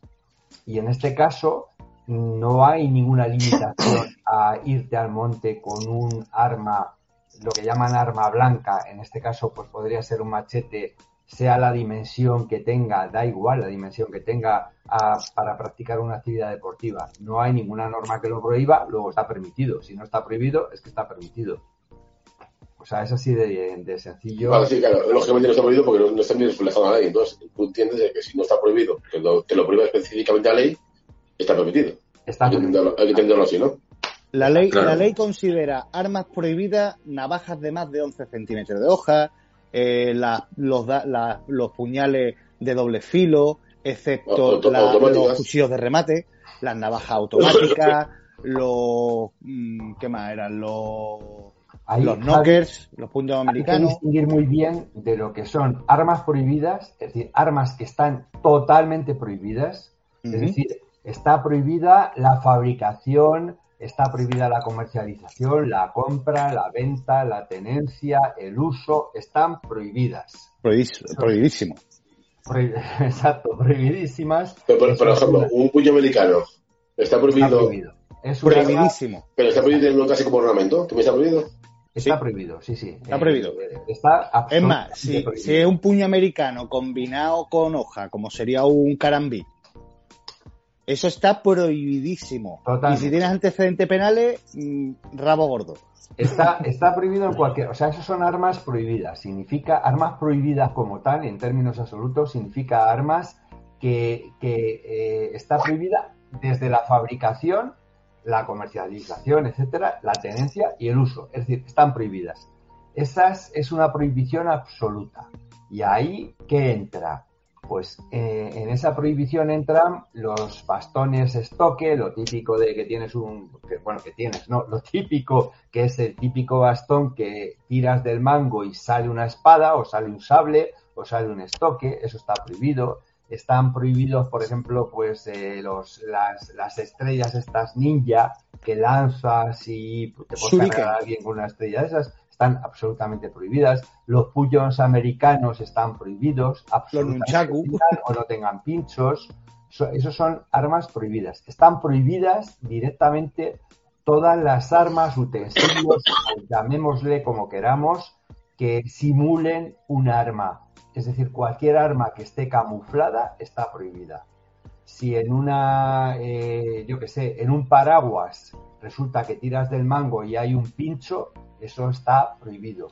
Y en este caso, no hay ninguna limitación a irte al monte con un arma, lo que llaman arma blanca, en este caso pues podría ser un machete, sea la dimensión que tenga, da igual la dimensión que tenga a, para practicar una actividad deportiva. No hay ninguna norma que lo prohíba, luego está permitido. Si no está prohibido, es que está permitido. O sea, es así de, de sencillo. Vale, sí, claro. Lógicamente no está prohibido porque no, no está ni reflejado la ley. Entonces, tú entiendes que si no está prohibido, que lo, que lo prohíba específicamente la ley, está permitido. Está hay, que entenderlo, hay que entenderlo así, ¿no? La ley, claro. la ley considera armas prohibidas navajas de más de 11 centímetros de hoja, eh, la, los, la, los puñales de doble filo, excepto Auto, la, los cuchillos de remate, las navajas automáticas, los... mm, ¿Qué más eran? Los... Ahí, los knockers, los puños hay que americanos. distinguir muy bien de lo que son armas prohibidas, es decir, armas que están totalmente prohibidas, es Ujú. decir, está prohibida la fabricación, está prohibida la comercialización, la compra, la venta, la tenencia, el uso, están prohibidas. Prohibis- prohibidísimo. Prohi- Exacto, prohibidísimas. Pero, por, una- ejemplo, un puño americano está está prohibido, prohibido. Es un arma- Prohibidísimo. pero está prohibido tenerlo casi como ornamento. ¿También está prohibido? Está Sí. prohibido, sí, sí. Está Eh, prohibido. está Es más, si, prohibido. si es un puño americano combinado con hoja, como sería un carambí, eso está prohibidísimo. Totalmente. Y si tienes antecedentes penales, mm, rabo gordo. Está, está prohibido en cualquier, o sea, esas son armas prohibidas. Significa, armas prohibidas como tal, en términos absolutos, significa armas que, que eh, está prohibida desde la fabricación, la comercialización, etcétera, la tenencia y el uso. Es decir, están prohibidas. Esas es una prohibición absoluta. Y ahí, ¿qué entra? Pues eh, en esa prohibición entran los bastones estoque, lo típico de que tienes un, que, bueno, que tienes, no, lo típico que es el típico bastón que tiras del mango y sale una espada o sale un sable o sale un estoque, eso está prohibido. Están prohibidos, por ejemplo, pues eh, los, las, las estrellas estas ninja que lanzas y te puedes a alguien con una estrella de esas, están absolutamente prohibidas. Los puños americanos están prohibidos, absolutamente o no tengan pinchos. So- esos son armas prohibidas. Están prohibidas directamente todas las armas, utensilios, llamémosle como queramos, que simulen un arma. Es decir, cualquier arma que esté camuflada está prohibida. Si en una, eh, yo qué sé, en un paraguas resulta que tiras del mango y hay un pincho, eso está prohibido.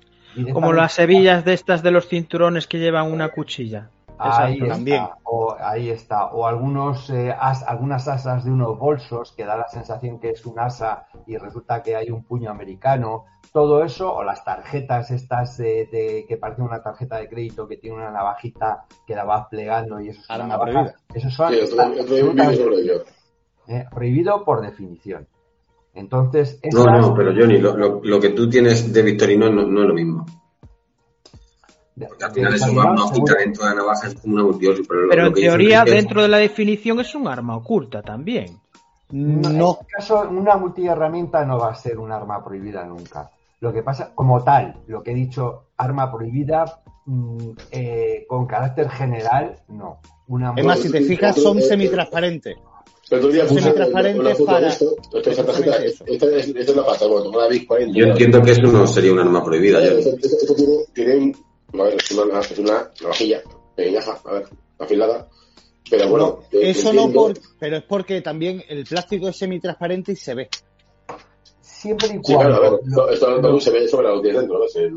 Como las hebillas de estas de los cinturones que llevan una cuchilla. Ahí Exacto, está, también. O, ahí está. O algunos, eh, as- algunas asas de unos bolsos que da la sensación que es un asa y resulta que hay un puño americano. Todo eso, o las tarjetas estas eh, de, que parecen una tarjeta de crédito que tiene una navajita que la vas plegando y eso es una navaja. prohibida. Eso son Sí, eh, prohibido por definición. Entonces, No, esas- no, pero Johnny, lo, lo, lo que tú tienes de Victorino no, no es lo mismo. Porque al final eso va una hojita dentro de la navaja, es como una multiosis. Pero, lo- Pero lo en que dice teoría, es- dentro de la definición es un arma oculta también. No, No. En este caso, una multiherramienta no va a ser un arma prohibida nunca. Lo que pasa, como tal, lo que he dicho, arma prohibida mm, eh, con carácter general, no. Una Es más, si te fijas, son semitransparentes. El otro día puse una foto para- de esto. Esta, es, esta es la pasta, bueno, la Big 40. Yo entiendo que eso no sería un arma prohibida, Esto, Johnny. esto- esto tiene, tiene un- a ver, es una, es una navajilla pequeñaja, a ver, afilada. Pero bueno, No, eso no, por, pero es porque también el plástico es semitransparente y se ve. Siempre y cuando...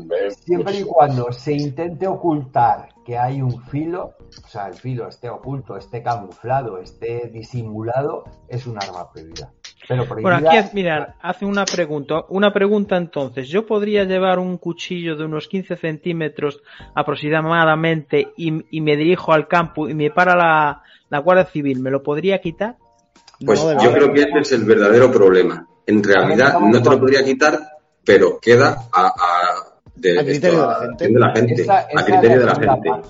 ve Siempre y cuando se intente ocultar que hay un filo, o sea, el filo esté oculto, esté camuflado, esté disimulado, es un arma prohibida. Pero prohibida... Bueno, aquí, mirad, hace una pregunta. Una pregunta entonces. ¿Yo podría llevar un cuchillo de unos 15 centímetros aproximadamente y, y me dirijo al campo y me para la, la Guardia Civil? ¿Me lo podría quitar? Pues No, yo creo que ese es el verdadero problema. En realidad no te lo podría quitar, pero queda a, a- de, A criterio esto, de la gente. acción de la gente, Esa- a esa criterio de la gente. parte.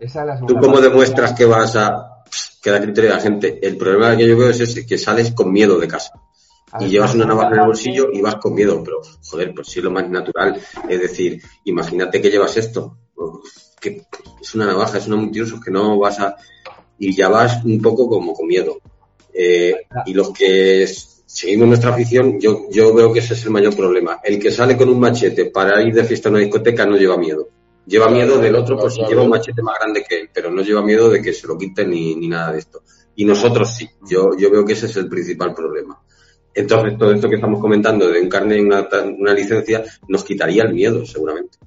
Esa es la ¿Tú cómo parte. demuestras que vas a queda a criterio de la gente? El problema que yo veo es ese, que sales con miedo de casa. A y llevas una navaja en el bolsillo y vas con miedo, pero joder, pues sí es lo más natural. Es decir, imagínate que llevas esto, que es una navaja, es un multiusos que no vas a... y ya vas un poco como con miedo. Eh, y los que s- seguimos nuestra afición, yo, yo veo que ese es el mayor problema. El que sale con un machete para ir de fiesta a una discoteca no lleva miedo. Lleva miedo del otro por si lleva un machete más grande que él, pero no lleva miedo de que se lo quiten ni, ni nada de esto. Y nosotros sí, yo, yo veo que ese es el principal problema. Entonces, todo esto que estamos comentando de un carnet una, una licencia nos quitaría el miedo, seguramente.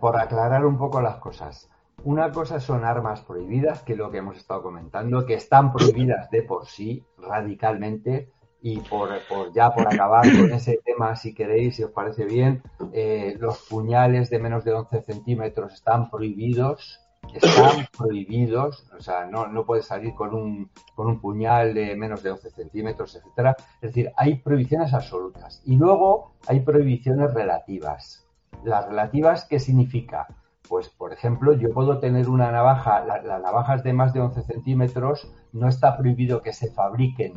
Por aclarar un poco las cosas. Una cosa son armas prohibidas, que es lo que hemos estado comentando, que están prohibidas de por sí radicalmente. Y por, por ya por acabar con ese tema, si queréis, si os parece bien, eh, los puñales de menos de 11 centímetros están prohibidos. Están prohibidos, o sea, no, no puedes salir con un, con un puñal de menos de 11 centímetros, etcétera. Es decir, hay prohibiciones absolutas. Y luego hay prohibiciones relativas. Las relativas, ¿qué significa? Pues, por ejemplo, yo puedo tener una navaja, la- las navajas de más de 11 centímetros, no está prohibido que se fabriquen,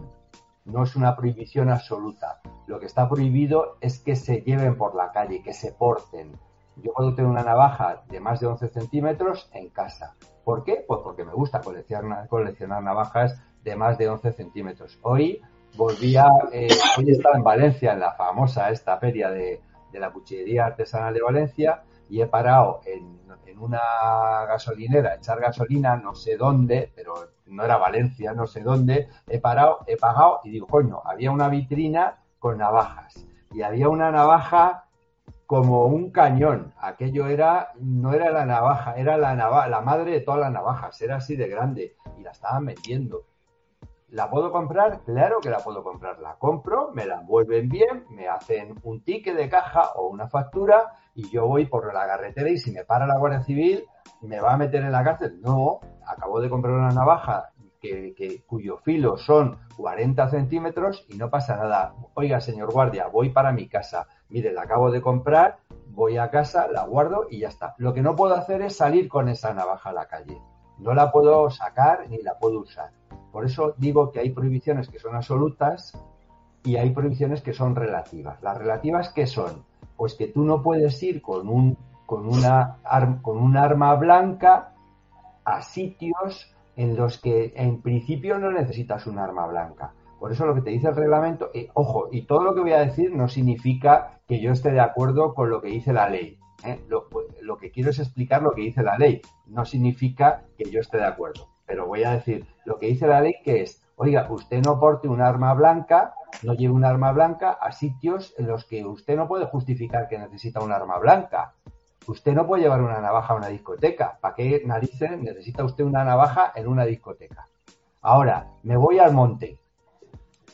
no es una prohibición absoluta. Lo que está prohibido es que se lleven por la calle, que se porten. Yo puedo tener una navaja de más de 11 centímetros en casa. ¿Por qué? Pues porque me gusta coleccionar, coleccionar navajas de más de 11 centímetros. Hoy volví a, eh, hoy estaba en Valencia, en la famosa esta feria de, de la cuchillería artesanal de Valencia, y he parado en, una gasolinera, echar gasolina, no sé dónde, pero no era Valencia, no sé dónde, he parado, he pagado y digo, coño, había una vitrina con navajas y había una navaja como un cañón. Aquello era, no era la navaja, era la navaja, la madre de todas las navajas, era así de grande y la estaban vendiendo. ¿La puedo comprar? Claro que la puedo comprar. La compro, me la envuelven bien, me hacen un ticket de caja o una factura y yo voy por la carretera y si me para la Guardia Civil, ¿me va a meter en la cárcel? No, acabo de comprar una navaja que, cuyo filo son 40 centímetros y no pasa nada. Oiga, señor guardia, voy para mi casa. Mire, la acabo de comprar, voy a casa, la guardo y ya está. Lo que no puedo hacer es salir con esa navaja a la calle. No la puedo sacar ni la puedo usar. Por eso digo que hay prohibiciones que son absolutas y hay prohibiciones que son relativas. Las relativas, ¿qué son? Pues que tú no puedes ir con un, con una, con un arma blanca a sitios en los que en principio no necesitas un arma blanca. Por eso lo que te dice el reglamento, eh, ojo, y todo lo que voy a decir no significa que yo esté de acuerdo con lo que dice la ley. ¿eh? Lo, lo que quiero es explicar lo que dice la ley. No significa que yo esté de acuerdo. Pero voy a decir lo que dice la ley, que es, oiga, usted no porte un arma blanca, no lleve un arma blanca a sitios en los que usted no puede justificar que necesita un arma blanca. Usted no puede llevar una navaja a una discoteca. ¿Para qué narices necesita usted una navaja en una discoteca? Ahora, me voy al monte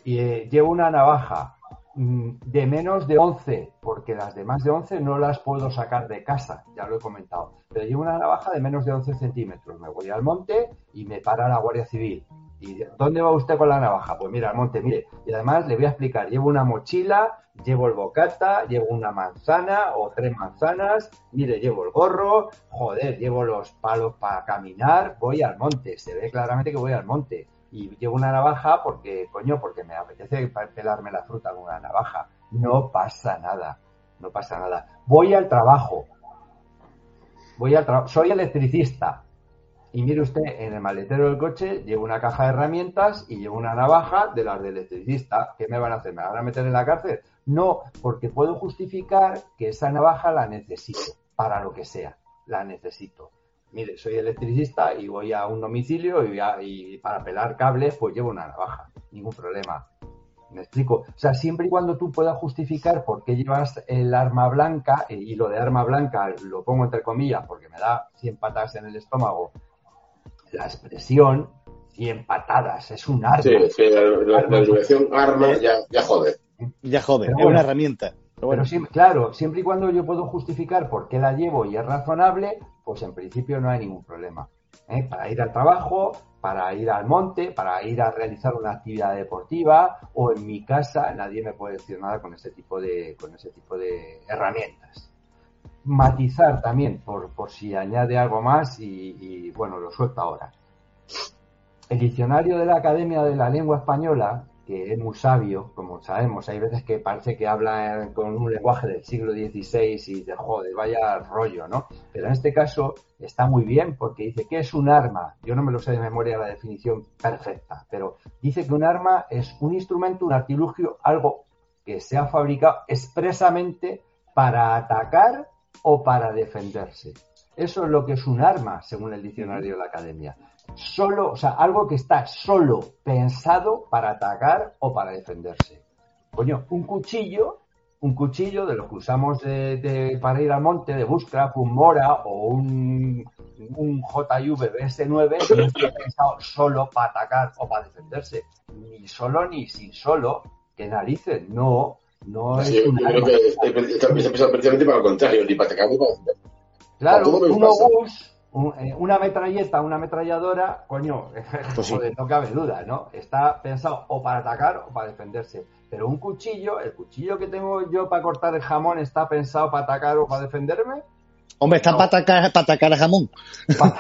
y eh, llevo una navaja mm, de menos de 11, porque las de más de 11 no las puedo sacar de casa, ya lo he comentado. Pero llevo una navaja de menos de 11 centímetros. Me voy al monte y me para la Guardia Civil. ¿Y dónde va usted con la navaja? Pues mira, al monte, mire. Y además le voy a explicar, llevo una mochila, llevo el bocata, llevo una manzana o tres manzanas, mire, llevo el gorro, joder, llevo los palos para caminar, voy al monte, se ve claramente que voy al monte. Y llevo una navaja porque, coño, porque me apetece pelarme la fruta con una navaja. No pasa nada, no pasa nada. Voy al trabajo, voy al trabajo, soy electricista, y mire usted, en el maletero del coche llevo una caja de herramientas y llevo una navaja de las de electricista. ¿Qué me van a hacer? ¿Me van a meter en la cárcel? No, porque puedo justificar que esa navaja la necesito, para lo que sea, la necesito. Mire, soy electricista y voy a un domicilio y, para pelar cables pues llevo una navaja, ningún problema. Me explico. O sea, siempre y cuando tú puedas justificar por qué llevas el arma blanca, y lo de arma blanca lo pongo entre comillas porque me da 100 patadas en el estómago, la expresión 100 patadas, es un arma. Sí, sí, la, la, la denominación arma ya, ya jode. Ya Pero es bueno. una herramienta. Pero bueno, Pero sí, claro, siempre y cuando yo puedo justificar por qué la llevo y es razonable, pues en principio no hay ningún problema. ¿eh? Para ir al trabajo, para ir al monte, para ir a realizar una actividad deportiva o en mi casa, nadie me puede decir nada con ese tipo de, con ese tipo de herramientas. Matizar también, por, por si añade algo más y, bueno, lo suelto ahora. El diccionario de la Academia de la Lengua Española, que es muy sabio, como sabemos, hay veces que parece que habla con un lenguaje del siglo XVI y de joder, vaya rollo, ¿no? Pero en este caso está muy bien porque dice que es un arma. Yo no me lo sé de memoria la definición perfecta, pero dice que un arma es un instrumento, un artilugio, algo que se ha fabricado expresamente para atacar o para defenderse. Eso es lo que es un arma, según el diccionario de la academia. Solo, o sea, algo que está solo pensado para atacar o para defenderse. Coño, un cuchillo, un cuchillo de los que usamos de, para ir al monte, de Bushcraft, un Mora o un, un JV BS9, no está pensado solo para atacar o para defenderse. Ni solo ni sin solo, que narices, no, no Así, es yo un creo arma. que está pensado precisamente para lo contrario, ni para atacar ni para. Claro, un obús, un- eh, una metralleta, una ametralladora, coño, Pues sí. joder, no cabe duda, ¿no? Está pensado o para atacar o para defenderse. Pero un cuchillo, el cuchillo que tengo yo para cortar el jamón, ¿está pensado para atacar o para defenderme? hombre, está no. para atacar, para atacar a jamón. Para,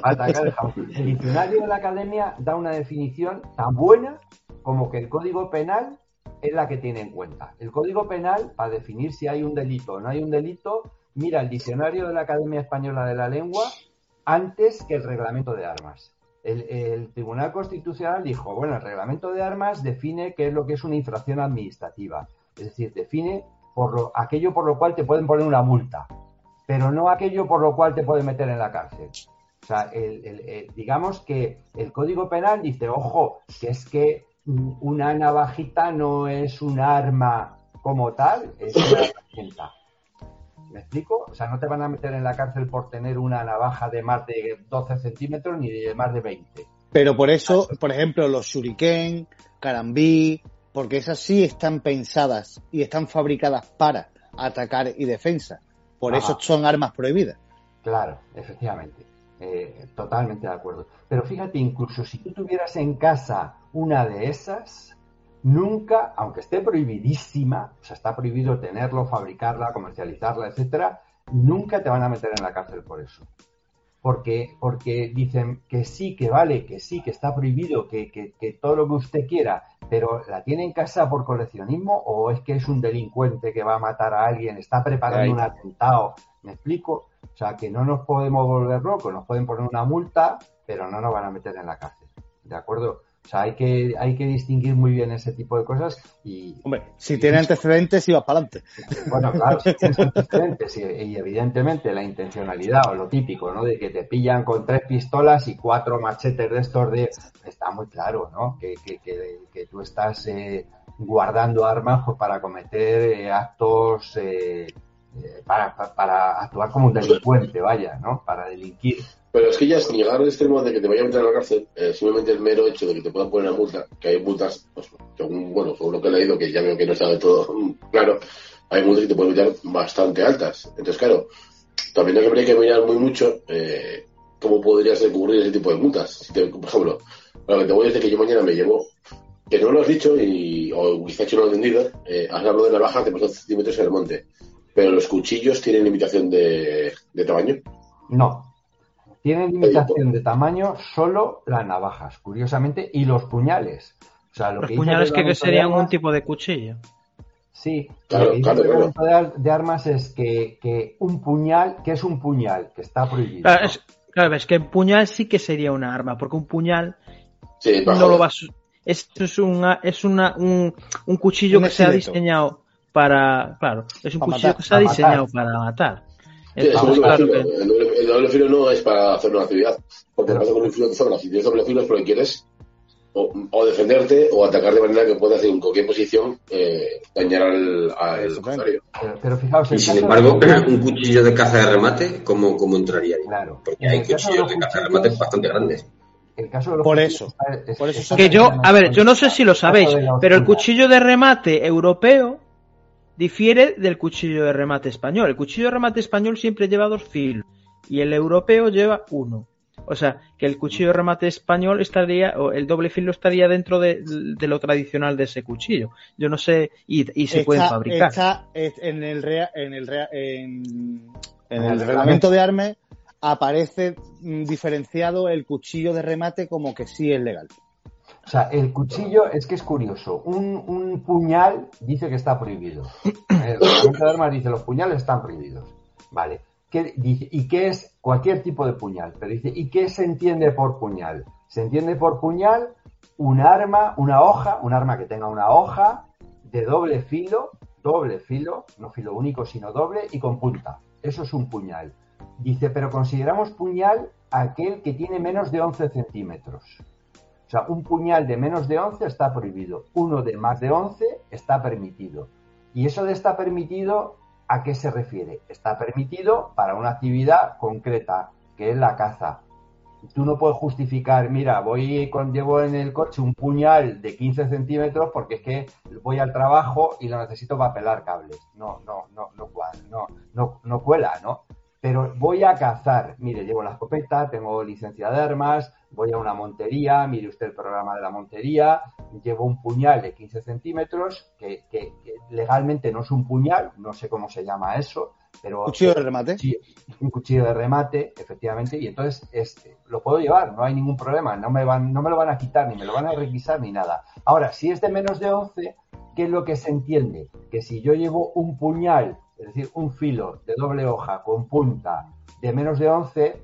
para atacar el jamón. El diccionario de la academia da una definición tan buena como que el código penal es la que tiene en cuenta. El código penal, para definir si hay un delito o no hay un delito, mira el diccionario de la Academia Española de la Lengua antes que el reglamento de armas. El, Tribunal Constitucional dijo, bueno, el reglamento de armas define qué es lo que es una infracción administrativa. Es decir, define por lo- aquello por lo cual te pueden poner una multa, pero no aquello por lo cual te pueden meter en la cárcel. O sea, el- el- el- digamos que el Código Penal dice, ojo, que es que una navajita no es un arma como tal, es una herramienta. ¿Me explico? O sea, no te van a meter en la cárcel por tener una navaja de más de 12 centímetros ni de más de 20. Pero por eso, por ejemplo, los shuriken, carambí, porque esas sí están pensadas y están fabricadas para atacar y defensa. Por Ajá. eso son armas prohibidas. Claro, efectivamente. Eh, totalmente de acuerdo. Pero fíjate, incluso si tú tuvieras en casa una de esas, nunca, aunque esté prohibidísima, o sea, está prohibido tenerlo, fabricarla, comercializarla, etcétera, nunca te van a meter en la cárcel por eso. Porque, porque dicen que sí, que vale, que sí, que está prohibido, que, que, que todo lo que usted quiera, pero ¿la tiene en casa por coleccionismo o es que es un delincuente que va a matar a alguien, está preparando un atentado? ¿Me explico? O sea, que no nos podemos volver locos, nos pueden poner una multa, pero no nos van a meter en la cárcel. ¿De acuerdo? O sea, hay que, hay que distinguir muy bien ese tipo de cosas y, Hombre, si tiene antecedentes, ibas para adelante. bueno, claro, si tienes antecedentes y, y evidentemente la intencionalidad o lo típico, ¿no? De que te pillan con tres pistolas y cuatro machetes de estos de... Está muy claro, ¿no? Que, que, que, que tú estás eh, guardando armas pues, para cometer eh, actos... eh, eh, para, para, actuar como un delincuente, vaya, ¿no? Para delinquir. Pero es que ya llegar al extremo de que te vayan a meter en la cárcel, eh, simplemente el mero hecho de que te puedan poner una multa, que hay multas, pues, según, bueno, según lo que he leído, que ya veo que no está de todo claro, hay multas que te pueden meter bastante altas. Entonces, claro, también que- habría que mirar muy mucho eh, cómo podrías cubrir ese tipo de multas. Si te- por ejemplo, lo que te voy a decir que yo mañana me llevo, que no lo has dicho, y, o quizás yo no lo he entendido, eh, has hablado de de más de 12 centímetros en el monte, pero los cuchillos tienen limitación de, de tamaño. No. Tienen limitación de tamaño solo las navajas, curiosamente, y los puñales. O sea, lo Los que dice el puñales que, que serían un tipo de cuchillo. Sí, Claro, lo que dice claro, de, de armas es que, que un puñal, que es un puñal, que está prohibido. Claro, ¿no? es, claro, es que el puñal sí que sería una arma, porque un puñal Sí, no lo vas. Esto es, una, es una, un, un cuchillo Un que se ha diseñado para. Claro, es un Para cuchillo matar, que se ha para diseñado matar. para matar. Sí, es un Entonces, doble claro filo. que. El doble, el doble filo no es para hacer una actividad. Porque pasa con un filo de sobra. Si tienes doble filo es porque quieres. o, o defenderte o atacar de manera que puedas en cualquier posición eh, dañar al, al contrario. Pero, pero fijaos, Y sin embargo, de- un cuchillo de caza de remate, ¿cómo, cómo entraría ahí? Claro. Porque hay de cuchillos los de caza de remate bastante grandes. el caso de los Por eso, está- es- por eso está Que yo, a ver, yo no sé si lo sabéis, de pero el cuchillo de remate europeo difiere del cuchillo de remate español. El cuchillo de remate español siempre lleva dos filos y el europeo lleva uno. O sea, que el cuchillo de remate español estaría, o el doble filo estaría dentro de, de lo tradicional de ese cuchillo. Yo no sé, y, y se pueden Está- fabricar. está, en el rea- en el rea- en, en el reglamento de armas aparece mm, diferenciado el cuchillo de remate como que sí es legal. O sea, el cuchillo es que es curioso. Un, un puñal dice que está prohibido. El reglamento de armas dice los puñales están prohibidos. Vale. ¿Qué dice? ¿Y qué es cualquier tipo de puñal? Pero dice, ¿y qué se entiende por puñal? Se entiende por puñal un arma, una hoja, un arma que tenga una hoja de doble filo, doble filo, no filo único, sino doble y con punta. Eso es un puñal. Dice, pero consideramos puñal aquel que tiene menos de 11 centímetros. O sea, un puñal de menos de 11 está prohibido. Uno de más de 11 está permitido. Y eso de está permitido, ¿a qué se refiere? Está permitido para una actividad concreta, que es la caza. Tú no puedes justificar, mira, voy con, llevo en el coche un puñal de 15 centímetros porque es que voy al trabajo y lo necesito para pelar cables. No, no, no, no no, no, no cuela, ¿no? Pero voy a cazar. Mire, llevo la escopeta, tengo licencia de armas, voy a una montería, mire usted el programa de la montería, llevo un puñal de 15 centímetros, que, que- que legalmente no es un puñal, no sé cómo se llama eso, pero Cuchillo de remate. Sí, un cuchillo de remate, efectivamente, y entonces este, lo puedo llevar, no hay ningún problema, no me, van, no me lo van a quitar, ni me lo van a requisar, ni nada. Ahora, si es de menos de 11, ¿qué es lo que se entiende? Que si yo llevo un puñal, es decir, un filo de doble hoja con punta de menos de 11,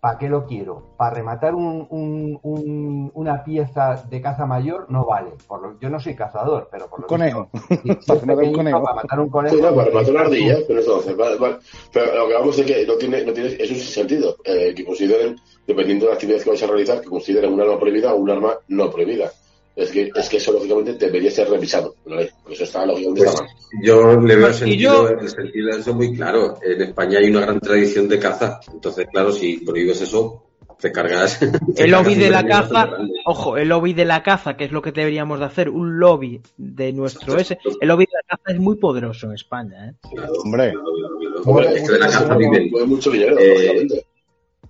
¿para qué lo quiero? ¿Para rematar un- un- un- una pieza de caza mayor? No vale. Por lo- yo no soy cazador, pero por lo Conejo. visto, si- si es Para pequeñito, conejo. para matar un conejo. Sí, no, para matar una ardilla, pero entonces, vale, vale. Pero lo que vamos es que no tiene, no tiene, es un sentido, eh, que consideren, dependiendo de la actividad que vais a realizar, que consideren un arma prohibida o un arma no prohibida. Es que, es que eso lógicamente debería ser revisado, ¿no? Por eso está lógicamente Pues está mal. yo le veo el sentido, yo- el sentido de eso muy claro. En España hay una gran tradición de caza. Entonces, claro, si prohíbes eso, te cargas. te El lobby cargas de la caza, ojo, el lobby de la caza, que es lo que deberíamos de hacer, un lobby de nuestro ese, el lobby de la caza es muy poderoso en España, ¿eh? Claro, Hombre. claro, claro, claro. Hombre, es que de la caza mucho- viven mueve mucho dinero, Eh, lógicamente.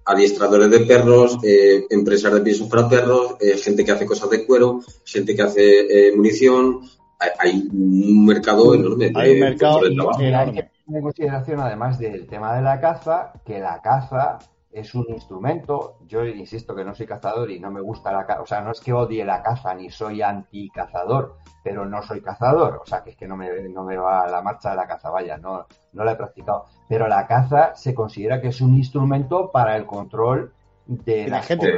Adiestradores de perros, eh, empresas de piensos para perros, eh, gente que hace cosas de cuero, gente que hace eh, munición. Hay, hay un mercado enorme. Hay un mercado de trabajo. Hay que tener en consideración, además del tema de la caza, que la caza es un instrumento. Yo insisto que no soy cazador y no me gusta la caza. O sea, no es que odie la caza ni soy anti-cazador, pero no soy cazador. O sea, que es que no me, no me va la marcha de la caza, vaya, no, no la he practicado. Pero la caza se considera que es un instrumento para el control de la las gente, de-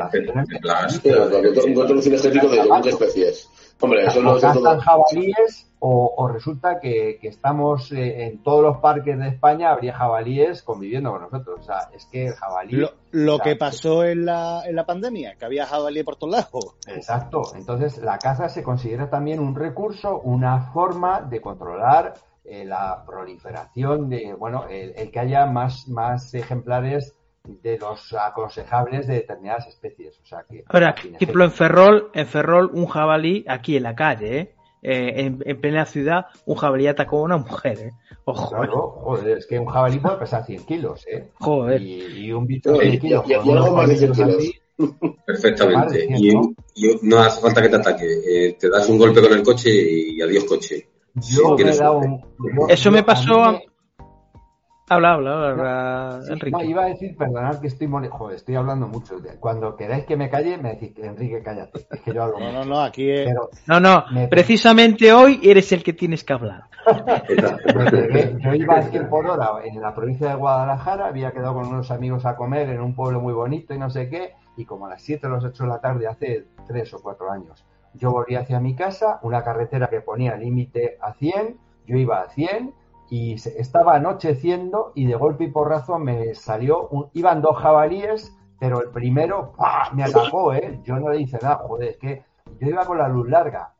un control cinegético de especies. Hombre, eso no o es de todo. cazan jabalíes o, o resulta que, que estamos eh, en todos los parques de España habría jabalíes conviviendo con nosotros. O sea, es que el jabalí... Lo, lo o sea, que pasó en la, en la pandemia, que había jabalí por todos lados. Exacto. Entonces, la caza se considera también un recurso, una forma de controlar eh, la proliferación de, bueno, el, el que haya más, más ejemplares de los aconsejables de determinadas especies. O sea que, Ahora, por ejemplo, en Ferrol, en Ferrol, un jabalí, aquí en la calle, ¿eh? Eh, en, en plena ciudad, un jabalí atacó a una mujer, ¿eh? Ojo, ¿eh? Claro, joder, es que un jabalí puede pesar 100 kilos, ¿eh? Joder. Y, y un bicho de y- 100 kilos y- y con algo unos más de 100 colmillos kilos. así, Perfectamente. Y, ¿no? y no hace falta que te ataque. Eh, te das un golpe con el coche y adiós coche. Yo Sí, me un- Eso me pasó a mí Habla, habla, habla, Sí, Enrique. no, iba a decir, perdonad que estoy mole... Joder, estoy hablando mucho. Cuando queráis que me calle, me decís, Enrique, cállate. Es que yo hablo No, mucho. no, no, aquí es... Pero No, no, Me- precisamente hoy eres el que tienes que hablar. pegué. yo iba a 100 por hora en la provincia de Guadalajara, había quedado con unos amigos a comer en un pueblo muy bonito y no sé qué, y como a las 7 o las 8 de la tarde, hace 3 o 4 años, yo volví hacia mi casa, una carretera que ponía límite a 100, yo iba a 100 y se- estaba anocheciendo y de golpe y porrazo me salió, un- iban dos jabalíes, pero el primero me atacó, ¿eh? Yo no le hice nada, joder, es que yo iba con la luz larga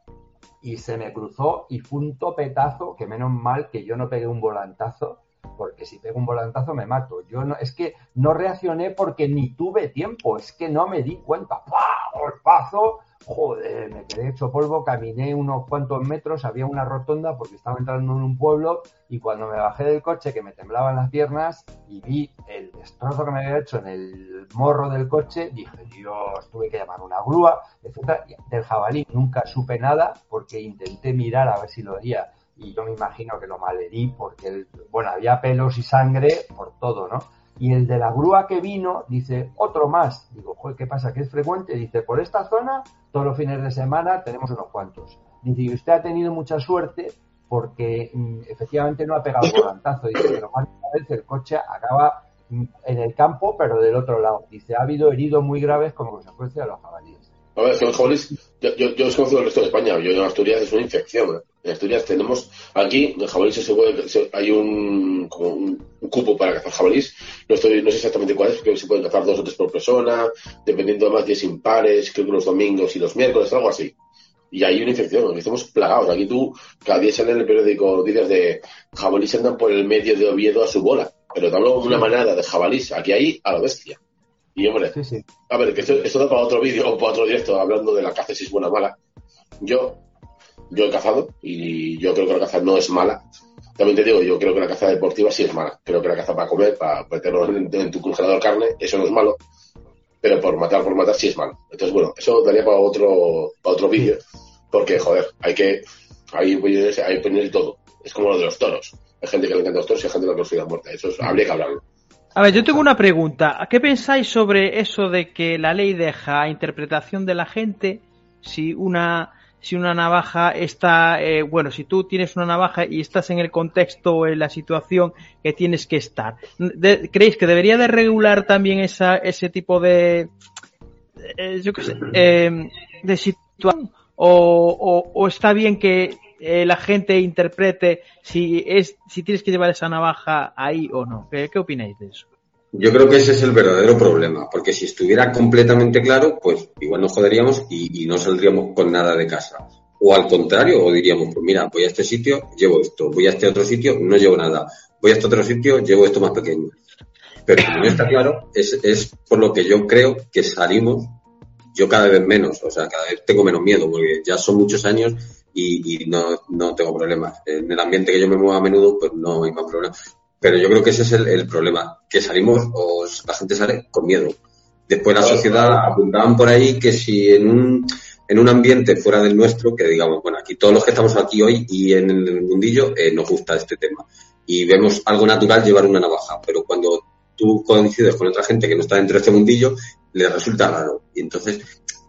y se me cruzó y fue un topetazo que menos mal que yo no pegué un volantazo porque si pego un volantazo me mato. Yo no, es que no reaccioné porque ni tuve tiempo, es que no me di cuenta. ¡Pah! Golpazo joder, me quedé hecho polvo, caminé unos cuantos metros, había una rotonda porque estaba entrando en un pueblo y cuando me bajé del coche que me temblaban las piernas y vi el destrozo que me había hecho en el morro del coche, dije, Dios, tuve que llamar una grúa, etcétera. Del jabalí nunca supe nada porque intenté mirar a ver si lo veía y yo me imagino que lo malherí porque, bueno, había pelos y sangre por todo, ¿no? Y el de la grúa que vino dice, otro más. Digo, joder, ¿qué pasa? ¿Que es frecuente? Dice, por esta zona, todos los fines de semana tenemos unos cuantos. Dice, y usted ha tenido mucha suerte porque mm, efectivamente no ha pegado el volantazo. Dice, pero más vez el coche acaba mm, en el campo, pero del otro lado. Dice, ha habido heridos muy graves como consecuencia de los jabalíes. A ver, los jabalíes, yo, yo, yo conocido el resto de España, yo en Asturias es una infección. ¿eh? En Asturias tenemos, aquí, en jabalíes se puede, se, hay un, como un, un, cupo para cazar jabalíes, no, estoy, no sé exactamente cuál es, creo que se pueden cazar dos o tres por persona, dependiendo de más días impares, creo que los domingos y los miércoles, algo así. Y hay una infección, estamos plagados. Aquí tú, cada día sale en el periódico noticias de jabalíes andan por el medio de Oviedo a su bola, pero te hablo de una manada de jabalíes, aquí hay a la bestia. Y hombre, sí, sí. a ver, que esto, esto da para otro vídeo o para otro directo hablando de la caza si es buena o mala. Yo, yo he cazado y yo creo que la caza no es mala. También te digo, yo creo que la caza deportiva sí es mala. Creo que la caza para comer, para meterlo en, en tu congelador carne, eso no es malo. Pero por matar, por matar sí es malo. Entonces, bueno, eso daría para otro, para otro vídeo. Porque, joder, hay que, hay opiniones, hay opiniones todo. Es como lo de los toros. Hay gente que le encanta los toros y hay gente que los considera muerta. Eso es, habría que hablarlo. A ver, yo tengo una pregunta. ¿Qué pensáis sobre eso de que la ley deja a interpretación de la gente si una si una navaja está, eh, bueno, si tú tienes una navaja y estás en el contexto o en la situación que tienes que estar, de, ¿creéis que debería de regular también esa, ese tipo de, eh, eh, de situación? O, o, o, está bien que eh, la gente interprete si es si tienes que llevar esa navaja ahí o no? ¿Qué, qué opináis de eso? Yo creo que ese es el verdadero problema, porque si estuviera completamente claro, pues igual nos joderíamos y, no saldríamos con nada de casa. O al contrario, o diríamos, pues mira, voy a este sitio, llevo esto, voy a este otro sitio, no llevo nada, voy a este otro sitio, llevo esto más pequeño. Pero como no está claro, es, es por lo que yo creo que salimos, yo cada vez menos, o sea, cada vez tengo menos miedo, porque ya son muchos años y, y no, no tengo problemas. En el ambiente que yo me muevo a menudo, pues no hay más problemas. Pero yo creo que ese es el, el, problema, que salimos o la gente sale con miedo. Después la sociedad apuntaban por ahí que si en un, en un ambiente fuera del nuestro, que digamos, bueno, aquí todos los que estamos aquí hoy y en el mundillo eh, nos gusta este tema. Y vemos algo natural llevar una navaja, pero cuando tú coincides con otra gente que no está dentro de este mundillo, les resulta raro. Y entonces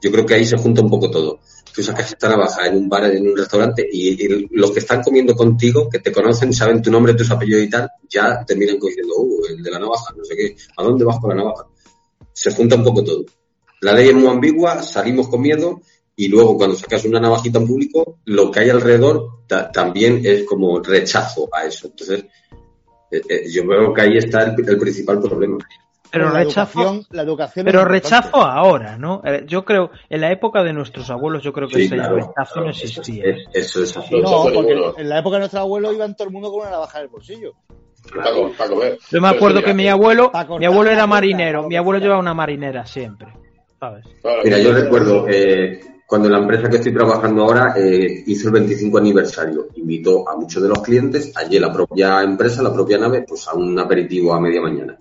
yo creo que ahí se junta un poco todo tú sacas navaja en un bar, en un restaurante y, los que están comiendo contigo, que te conocen, saben tu nombre, tus apellidos y tal, ya terminan diciendo, uh, el de la navaja, no sé qué, ¿a dónde vas con la navaja? Se junta un poco todo. La ley es muy ambigua, salimos con miedo y luego cuando sacas una navajita en público, lo que hay alrededor también es como rechazo a eso. Entonces, eh, eh, yo veo que ahí está el principal problema. Pero la rechazo, educación, la educación pero rechazo ahora, ¿no? Eh, Yo creo, en la época de nuestros abuelos, yo creo que Sí, ese claro, rechazo claro, no eso, existía. es- eso es así. No, porque en la época de nuestro abuelo iban todo el mundo con una navaja en el bolsillo. Comer. Yo me acuerdo que mi abuelo, mi abuelo era marinero, mi abuelo llevaba una marinera siempre, ¿sabes? Claro, Mira, yo recuerdo eh, cuando la empresa que estoy trabajando ahora eh, hizo el 25 aniversario, invitó a muchos de los clientes, allí la propia empresa, la propia nave, pues a un aperitivo a media mañana.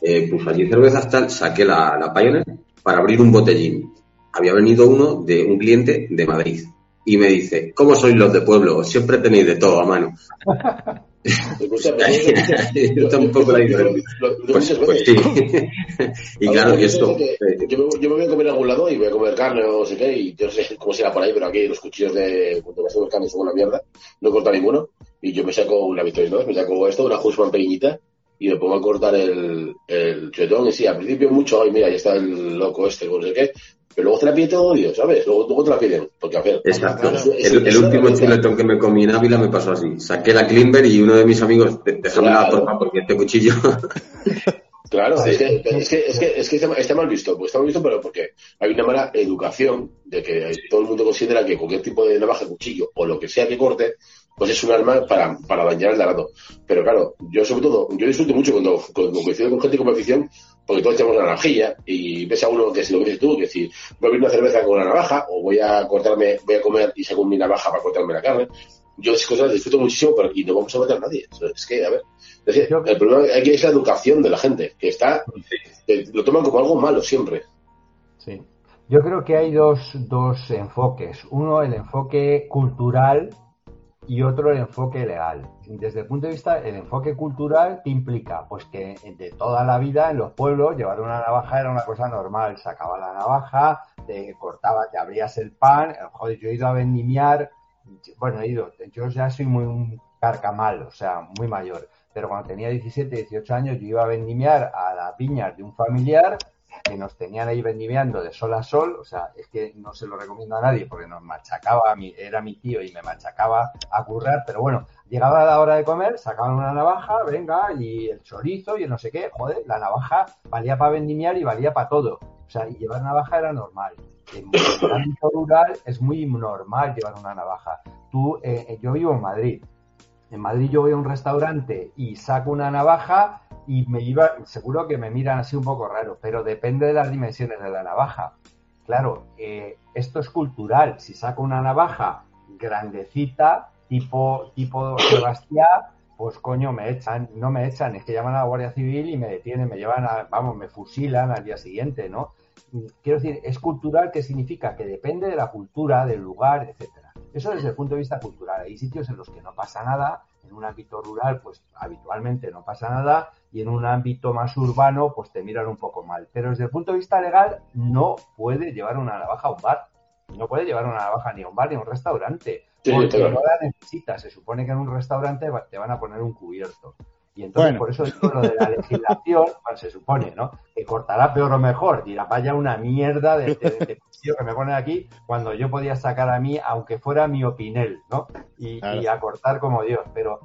Eh, pues allí cervezas tal, saqué la, la Pioneer para abrir un botellín. Había venido uno de un cliente de Madrid y me dice, ¿cómo sois los de pueblo? Siempre tenéis de todo a mano. Está un poco la diferencia. Pues, pues sí. y claro, y esto... yo, eh, yo, me, voy a comer a algún lado y voy a comer carne o no sé qué, y yo no sé cómo será por ahí, pero aquí los cuchillos de hacemos carne son una mierda, no corta ninguno, y yo me saco una Victoria 2, me saco esto, una Husman pequeñita, y me pongo a cortar el, el chuletón, y sí, al principio mucho, ay, mira, ya está el loco este, no sé qué, pero luego te la pide todo odio, ¿sabes? Luego, luego te la piden, porque a ver, Exacto. El, último chuletón que me comí en Ávila me pasó así. Saqué la Klimber y uno de mis amigos, "De- déjame la porfa porque este cuchillo. Claro, es, que, es, que, es, que, es que está mal visto, pues está mal visto, pero porque hay una mala educación de que todo el mundo considera que cualquier tipo de navaja, cuchillo o lo que sea que corte, pues es un arma para, para dañar el darado. Pero claro, yo sobre todo, yo disfruto mucho cuando, cuando coincido con gente con afición, porque todos tenemos una navajilla y ves a uno que si lo que dices tú, que si voy a abrir una cerveza con una navaja o voy a cortarme, voy a comer y saco mi navaja para cortarme la carne. Yo esas cosas disfruto muchísimo pero, y no vamos a matar a nadie. Es que, a ver, es decir, el problema aquí es la educación de la gente, que está, que lo toman como algo malo siempre. Sí. Yo creo que hay dos, dos enfoques. Uno, el enfoque cultural y otro el enfoque legal. Desde el punto de vista, el enfoque cultural, ¿qué implica? Pues que de toda la vida en los pueblos llevar una navaja era una cosa normal. Sacaba la navaja, te cortaba, te abrías el pan. Joder, yo he ido a vendimiar, bueno, he ido, yo ya soy muy un carcamal, o sea, muy mayor. Pero cuando tenía 17, 18 años, yo iba a vendimiar a las viñas de un familiar que nos tenían ahí vendimiando de sol a sol, o sea, es que no se lo recomiendo a nadie porque nos machacaba, era mi tío y me machacaba a currar, pero bueno, llegaba la hora de comer, sacaban una navaja, venga, y el chorizo y el no sé qué, joder, la navaja valía para vendimiar y valía para todo, o sea, y llevar navaja era normal. En el ámbito rural es muy normal llevar una navaja. Tú, eh, yo vivo en Madrid, en Madrid yo voy a un restaurante y saco una navaja y me iba, seguro que me miran así un poco raro, pero depende de las dimensiones de la navaja. Claro, eh, esto es cultural. Si saco una navaja grandecita, tipo, tipo Sebastián, pues coño, me echan, no me echan, es que llaman a la Guardia Civil y me detienen, me llevan a, vamos, me fusilan al día siguiente, ¿no? Quiero decir, es cultural que significa que depende de la cultura, del lugar, etcétera. Eso desde el punto de vista cultural. Hay sitios en los que no pasa nada, en un ámbito rural, pues habitualmente no pasa nada, y en un ámbito más urbano, pues te miran un poco mal. Pero desde el punto de vista legal, no puede llevar una navaja a un bar. No puede llevar una navaja ni a un bar ni a un restaurante. porque no la necesitas. Se supone que en un restaurante te van a poner un cubierto. Y entonces, por eso digo lo de la legislación, pues, se supone, ¿no? Que cortará peor o mejor. Dirá, vaya una mierda de, de, que me ponen aquí, cuando yo podía sacar a mí, aunque fuera mi opinel, ¿no? Y, y a cortar como Dios. Pero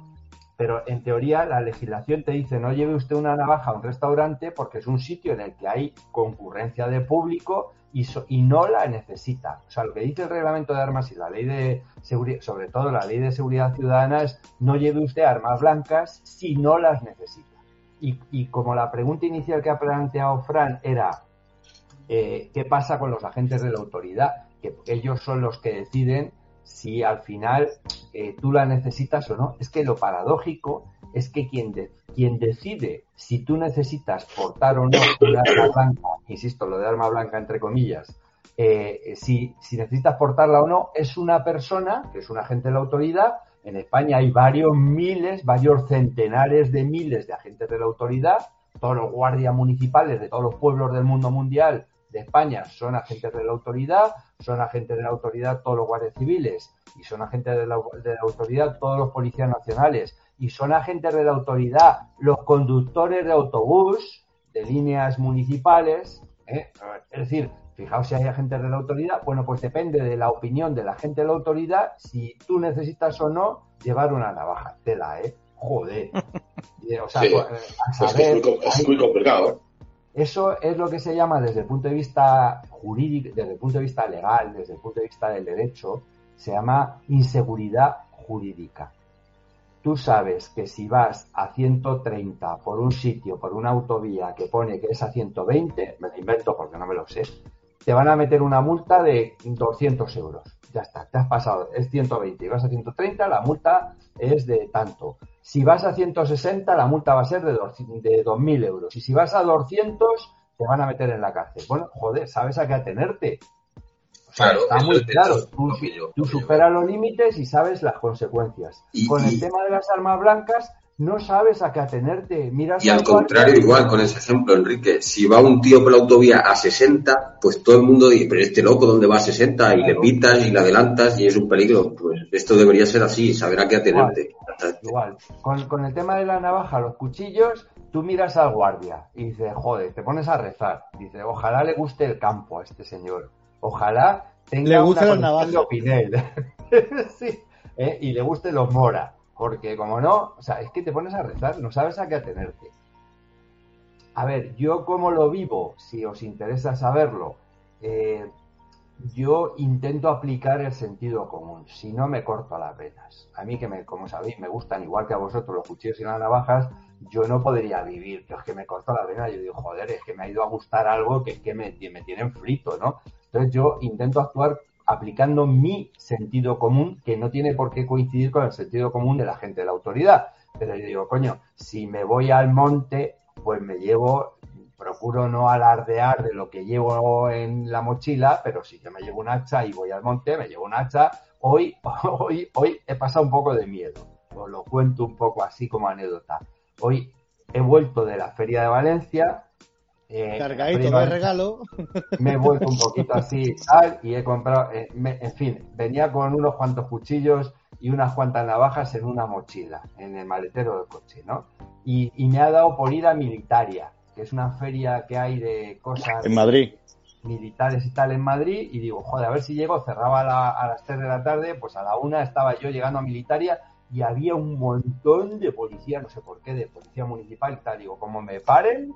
pero en teoría la legislación te dice no lleve usted una navaja a un restaurante porque es un sitio en el que hay concurrencia de público y, y no la necesita. O sea, lo que dice el reglamento de armas y la ley de seguridad, sobre todo la ley de seguridad ciudadana es no lleve usted armas blancas si no las necesita. Y, y como la pregunta inicial que ha planteado Fran era eh, ¿qué pasa con los agentes de la autoridad? Que ellos son los que deciden si al final eh, tú la necesitas o no. Es que lo paradójico es que quien, quien decide si tú necesitas portar o no una arma blanca, insisto, lo de arma blanca entre comillas, eh, si, si necesitas portarla o no, es una persona, que es un agente de la autoridad. En España hay varios miles, varios centenares de miles de agentes de la autoridad, todos los guardias municipales de todos los pueblos del mundo mundial de España son agentes de la autoridad, son agentes de la autoridad todos los guardias civiles y son agentes de la, autoridad todos los policías nacionales y son agentes de la autoridad los conductores de autobús de líneas municipales. ¿eh? Es decir, fijaos si hay agentes de la autoridad, bueno, pues depende de la opinión de la gente de la autoridad si tú necesitas o no llevar una navaja. Tela, ¿eh? Joder. O sea, pues, es, muy, complicado. ¿eh? Eso es lo que se llama desde el punto de vista jurídico, desde el punto de vista legal, desde el punto de vista del derecho, se llama inseguridad jurídica. Tú sabes que si vas a 130 por un sitio, por una autovía que pone que es a 120, me lo invento porque no me lo sé, te van a meter una multa de 200 euros. Ya está, te has pasado, es 120 y vas a 130, la multa es de tanto. Si vas a 160, la multa va a ser de, de 2.000 euros. Y si vas a 200, te van a meter en la cárcel. Bueno, joder, sabes a qué atenerte. claro, está muy claro. Tú, superas los límites y sabes las consecuencias. Con el tema de las armas blancas, no sabes a qué atenerte. Miras y al contrario, igual con ese ejemplo, Enrique, si va un tío por la autovía a 60, pues todo el mundo dice, pero este loco, ¿dónde va a 60? Y le pitas y le adelantas y es un peligro. Pues esto debería ser así, saber a qué atenerte. Igual. Con, con el tema de la navaja, los cuchillos, tú miras al guardia y dices, joder, te pones a rezar. Dice, ojalá le guste el campo a este señor. Ojalá tenga le una Pinel. sí. ¿eh? Y le guste los Mora. Porque como no, o sea, es que te pones a rezar, no sabes a qué atenerte. a ver, yo como lo vivo, si os interesa saberlo, eh, yo intento aplicar el sentido común, si no me corto las venas. A mí que me, como sabéis, me gustan igual que a vosotros los cuchillos y las navajas, yo no podría vivir, pero es que me corto la vena, yo digo, joder, es que me ha ido a gustar algo que es que me, me tienen frito, ¿no? Entonces yo intento actuar aplicando mi sentido común, que no tiene por qué coincidir con el sentido común de la gente de la autoridad. Pero yo digo, coño, si me voy al monte, pues me llevo, procuro no alardear de lo que llevo en la mochila, pero sí que me llevo un hacha y voy al monte, me llevo un hacha. Hoy, hoy, hoy he pasado un poco de miedo. Os lo cuento un poco así como anécdota. Hoy he vuelto de la Feria de Valencia. Eh, Cargadito de regalo. Me he vuelto un poquito así tal y he comprado, eh, en fin, venía con unos cuantos cuchillos y unas cuantas navajas en una mochila, en el maletero del coche, ¿no? Y, me ha dado por ir a Militaria, que es una feria que hay de cosas... En Madrid. Militares y tal en Madrid, y digo, joder, a ver si llego, cerraba a las 3 de la tarde, pues a la una estaba yo llegando a Militaria y había un montón de policía, no sé por qué, de policía municipal y tal. Digo, como me paren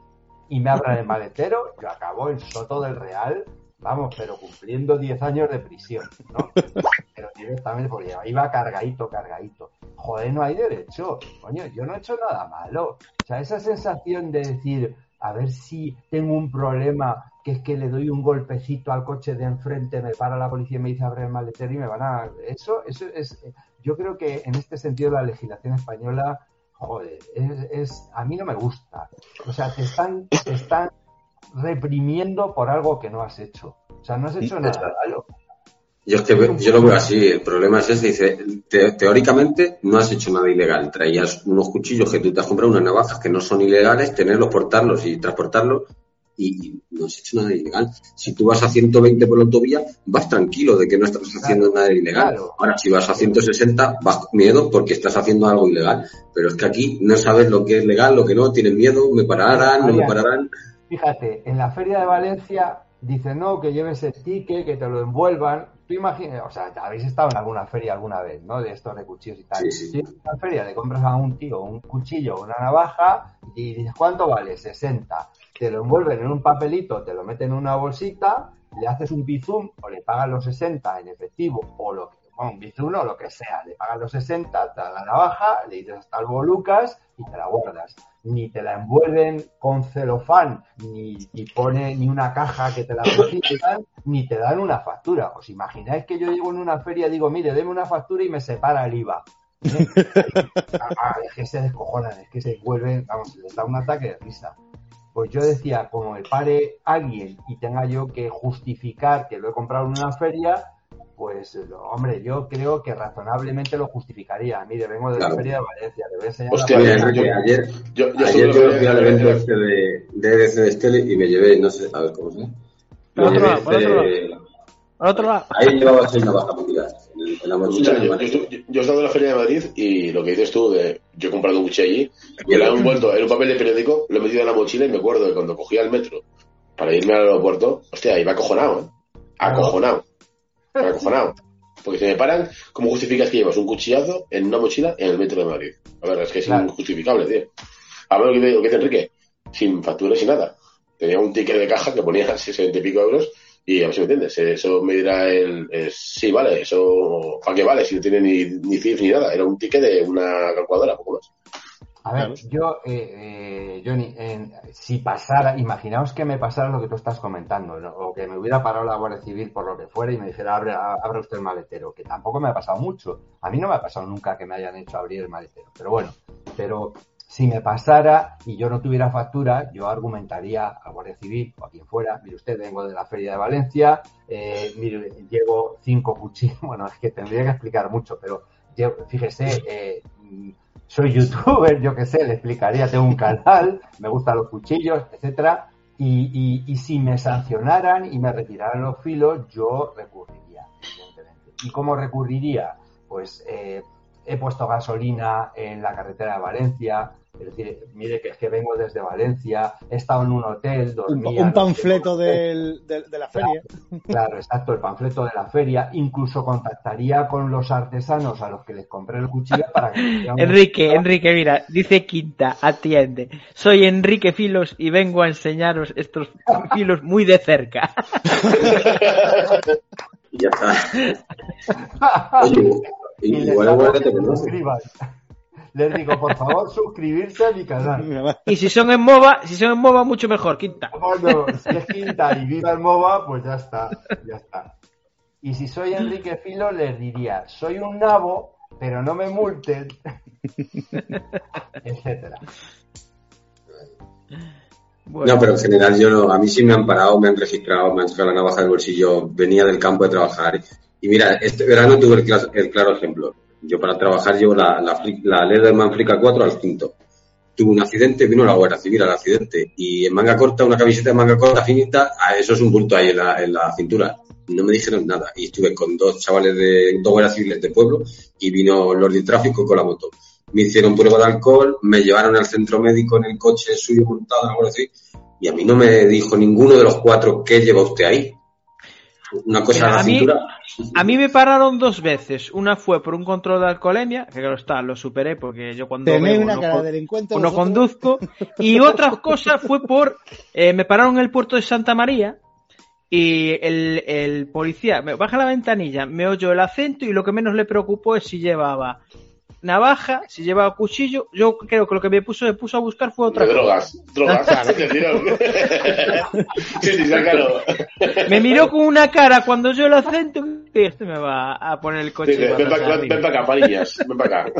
y me abran el maletero, yo acabo en Soto del Real, vamos, pero cumpliendo 10 años de prisión, ¿no? Pero directamente porque iba cargadito, cargadito. Joder, no hay derecho. Coño, yo no he hecho nada malo. O sea, esa sensación de decir, a ver si tengo un problema, que es que le doy un golpecito al coche de enfrente, me para la policía y me dice abrir el maletero y me van a... Eso, eso es yo creo que en este sentido la legislación española, joder, es, a mí no me gusta. O sea, te están, te están reprimiendo por algo que no has hecho. O sea, no has hecho nada malo. Yo, es que, yo lo veo así, el problema es ese, dice, teóricamente no has hecho nada ilegal, traías unos cuchillos que tú te has comprado, unas navajas que no son ilegales, tenerlos, portarlos y transportarlos, y, no has hecho nada ilegal. Si tú vas a 120 por la autovía, vas tranquilo de que no estás haciendo nada ilegal. Ahora, si vas a 160, vas con miedo porque estás haciendo algo ilegal. Pero es que aquí no sabes lo que es legal, lo que no, tienes miedo, me pararán, no me pararán. Fíjate, en la Feria de Valencia dicen, no, que lleves el ticket, que te lo envuelvan. Tú imaginas, o sea, habéis estado en alguna feria alguna vez, ¿no? De estos de cuchillos y tal. Si en una feria le compras a un tío un cuchillo o una navaja y dices, ¿cuánto vale? 60 te lo envuelven en un papelito, te lo meten en una bolsita, le haces un bizum o le pagan los 60 en efectivo o lo que, bueno, un bizum o lo que sea, le pagan los 60, te da la navaja, le dices hasta luego Lucas y te la guardas. Ni te la envuelven con celofán, ni, ni pone ni una caja que te la dan, ni te dan una factura. ¿Os imagináis que yo llego en una feria y digo, mire, deme una factura y me separa el IVA? Ah, es que se descojonan, es que se vuelven, vamos, les da un ataque de risa pues yo decía, como me pare alguien y tenga yo que justificar que lo he comprado en una feria, pues hombre, yo creo que razonablemente lo justificaría. Mire, vengo de la feria de Valencia, le voy a enseñar Hostia, ayer, yo, yo ayer yo fui al evento este de, de EDC de Stele y me llevé, no sé, a ver cómo se Por otro lado, por otro lado. otro lado. Ahí llevaba seis navajas mundial. yo, yo, he estado en la Feria de Madrid y lo que dices tú de yo he comprado un cuchillo allí y lo he envuelto en un papel de periódico, lo he metido en la mochila y me acuerdo de cuando cogía el metro para irme al aeropuerto, hostia, iba acojonado, ¿eh? Acojonado. Acojonado. Porque si me paran, ¿cómo justificas que llevas un cuchillazo en una mochila en el metro de Madrid? A ver, es que es injustificable, tío. A ver lo que, dice Enrique, sin facturas y nada. Tenía un ticket de caja que ponía 60 y pico euros y a ver si me entiendes, eso me dirá el, sí, vale, eso, ¿para qué vale? Si no tiene ni, ni CIF ni nada, era un ticket de una calculadora, poco más. A ver, yo, eh, eh, Johnny, si pasara, imaginaos que me pasara lo que tú estás comentando, o que me hubiera parado la Guardia Civil por lo que fuera y me dijera, abre, abra usted el maletero, que tampoco me ha pasado mucho. A mí no me ha pasado nunca que me hayan hecho abrir el maletero, pero bueno, pero si me pasara y yo no tuviera factura, yo argumentaría a Guardia Civil o a quien fuera, mire usted, vengo de la Feria de Valencia, eh, mire, llevo cinco cuchillos, bueno, es que tendría que explicar mucho, pero fíjese, eh, soy youtuber, yo qué sé, le explicaría, tengo un canal, me gustan los cuchillos, etcétera, y, y, si me sancionaran y me retiraran los filos, yo recurriría, evidentemente. ¿Y cómo recurriría? Pues eh, he puesto gasolina en la carretera de Valencia, Es decir, mire que es que vengo desde Valencia, he estado en un hotel, Un, dormía, un no sé panfleto del- de la feria. Claro, exacto, el panfleto de la feria. Incluso contactaría con los artesanos a los que les compré el cuchillo para que me hicieran un- Enrique, Enrique, mira, dice Quinta, atiende. Soy Enrique Filos y vengo a enseñaros estos filos muy de cerca. Y ya está. Oye, igual igual Les digo, por favor, suscribirse a mi canal. Y si son en MOBA, si son en MOBA, mucho mejor, Quinta. Bueno, si es quinta y viva el MOBA, pues ya está, ya está. Y si soy Enrique Filo, les diría, soy un nabo, pero no me multen, etcétera. Bueno, No, pero en general yo no, a mí sí me han parado, me han registrado, me han sacado la navaja del bolsillo, venía del campo de trabajar. Y mira, este verano tuve el claro ejemplo. Yo para trabajar llevo la, la, la Leatherman Flick 4 al quinto. Tuve un accidente, vino la Guardia Civil al accidente. Y en manga corta, una camiseta de manga corta finita, a eso es un bulto ahí en la, en la cintura. No me dijeron nada. Y estuve con dos chavales de, dos guardias civiles de pueblo, y vino los de tráfico con la moto. Me hicieron prueba de alcohol, me llevaron al centro médico en el coche suyo montado Guardia Civil, y a mí no me dijo ninguno de los cuatro qué lleva usted ahí. Una cosa Mira, a la a mí- cintura. A mí me pararon dos veces. Una fue por un control de alcoholemia, que claro está, lo superé porque yo cuando Tenéis una no cara de delincuente. no conduzco. Y otra cosa fue por, eh, me pararon en el puerto de Santa María y el, el policía me baja la ventanilla, me oyó el acento y lo que menos le preocupó es si llevaba navaja, si llevaba cuchillo. Yo creo que lo que me puso, me puso a buscar fue otra De cosa. drogas, drogas. Sí, sí, sácalo. Me miró con una cara cuando yo el acento y este me va a poner el coche. Ven patas para arriba". acá, parillas, ven para acá.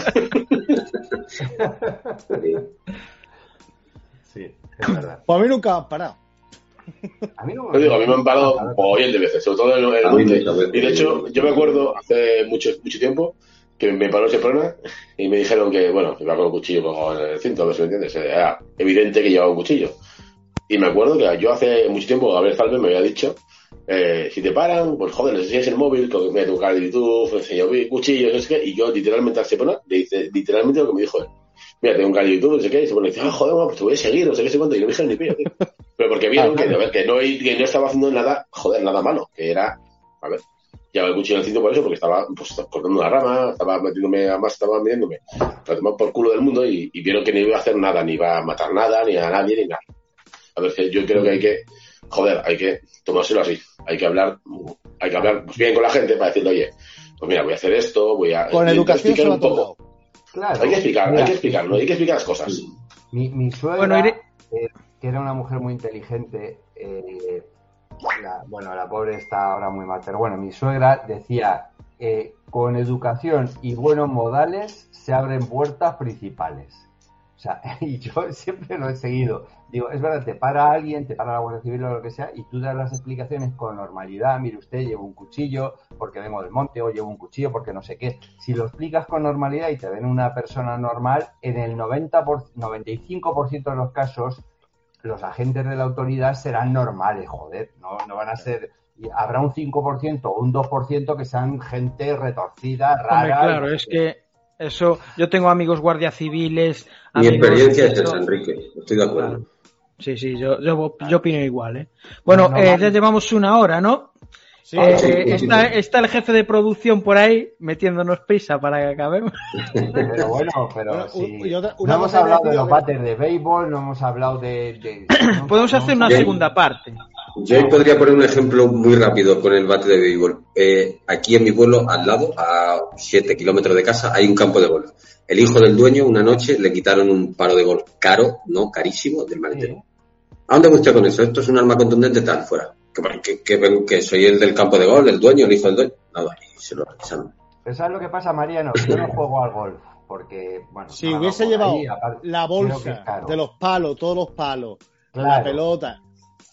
Sí, es verdad. Pues a mí nunca me han parado. A mí no Yo digo, a mí me han parado hoy de veces, sobre todo en el, en el. Y de hecho, yo me acuerdo hace mucho, mucho tiempo que me paró ese problema y me dijeron que, bueno, iba con un cuchillo como en el cinto, a ver si me entiendes. Era evidente que llevaba un cuchillo. Y me acuerdo que yo hace mucho tiempo, Gabriel Falme me había dicho, eh, si te paran, pues joder, les enseñas el móvil, que me tu canal de YouTube, enseño cuchillos, no sé qué, y yo literalmente al Sepona le literalmente lo que me dijo él. Mira, tengo un canal de YouTube, no sé qué, y se pone ah, joder, pues te voy a seguir, no sé qué, sé cuánto, y no me dijeron ni pío, tío. Pero porque vieron que, a ver, que, no, que no estaba haciendo nada, joder, nada malo, que era, a ver, llevaba el cuchillo en el cinto por eso, porque estaba pues, cortando una rama, estaba metiéndome, además estaba metiéndome para tomar por culo del mundo y, y vieron que no iba a hacer nada, ni iba a matar nada, ni a nadie, ni nada. A ver, que yo creo que hay que, joder, hay que tomárselo así, hay que hablar, hay que hablar pues, bien con la gente para decirle, oye, pues mira, voy a hacer esto, voy a... Con educación explicar un poco. Claro. Hay que explicar, Mira, hay que explicarlo, hay que explicar las cosas. Mi, mi suegra, Bueno, iré- eh, que era una mujer muy inteligente, eh, bueno, la pobre está ahora muy mal, pero bueno, mi suegra decía, eh, con educación y buenos modales se abren puertas principales. O sea, y yo siempre lo he seguido. Digo, es verdad, te para alguien, te para la Guardia Civil o lo que sea, y tú das las explicaciones con normalidad. Mire usted, llevo un cuchillo porque vengo del monte, o llevo un cuchillo porque no sé qué. Si lo explicas con normalidad y te ven una persona normal, en el 90 por, 95% de los casos, los agentes de la autoridad serán normales, joder. No, no van a ser. y Habrá un 5% o un 2% que sean gente retorcida, Hombre, rara. claro, y- es que eso, yo tengo amigos guardias civiles. Mi amigos experiencia es esa, Enrique. Estoy de acuerdo. Claro. Sí, sí, yo, yo, yo opino igual, ¿eh? Bueno, No, eh, vale. ya llevamos una hora, ¿no? Sí, Eh, sí, está, el jefe de producción por ahí metiéndonos prisa para que acabemos. Pero bueno, pero Bueno, sí. otra- no hemos hablado de los bates de béisbol, no hemos hablado de... de- no- Podemos no hacer una segunda parte. Yo podría poner un ejemplo muy rápido con el bate de béisbol. Eh, aquí en mi pueblo, al lado, a 7 kilómetros de casa, hay un campo de golf. El hijo del dueño, una noche, le quitaron un paro de golf caro, no carísimo, del maletero. Sí. ¿A dónde va usted con eso? Esto es un arma contundente tal, fuera. Que, que, que- que soy el del campo de golf, el dueño, el hijo del dueño. Nada, y se lo revisaron. Pero ¿sabes lo que pasa, Mariano? Yo no juego al golf, porque, bueno... Si no, hubiese llevado ahí, aparte, la bolsa de los palos, todos los palos, la pelota,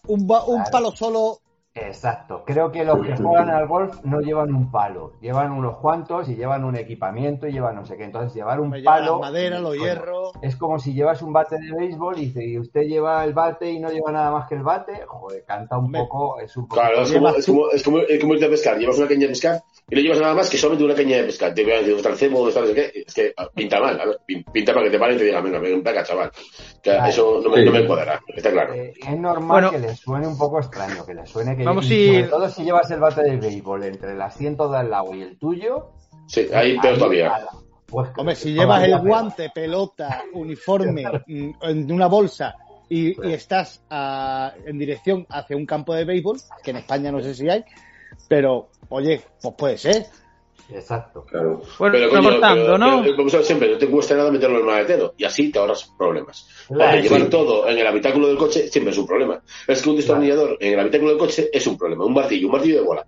un, ba- un Claro. palo solo Exacto. Creo que los que juegan al golf no llevan un palo, llevan unos cuantos y llevan un equipamiento y llevan no sé qué. Entonces, llevar un Me palo. la madera, los coño, hierros. Es como si llevas un bate de béisbol y si usted lleva el bate y no lleva nada más que el bate, joder, canta un poco, es un poco. Claro, es como, es, como, es, como, es como irte a pescar. Llevas una caña de pescar y no llevas nada más que solamente una caña de pescar. Te voy a decir, ¿dónde está el cebo? ¿Dónde está no sé qué? Es que ah, pinta mal, a ver, pin- pinta para que te paren y te digan, venga, ven para acá, chaval. Que Claro. eso no me, Sí. no me cuadra, está claro. Eh, es normal Bueno. que le suene un poco extraño, que le suene que Vamos y a ir- sobre todo si llevas el bate de béisbol entre el asiento de al lado y el tuyo, Sí, ahí peor todavía. pues, Hombre, si llevas el guante, pelota, uniforme mm, en una bolsa y, y estás ah, en dirección hacia un campo de béisbol, que en España no sé si hay, pero oye, pues puede ser. Exacto. Claro. Bueno, Pero, coño, recortando, pero- ¿no? pero, como sabes siempre, no te cuesta nada meterlo en el maletero y así te ahorras problemas. Claro, Porque llevar sí. todo en el habitáculo del coche siempre es un problema. Es que un destornillador en el habitáculo del coche es un problema. Un martillo, un martillo de bola.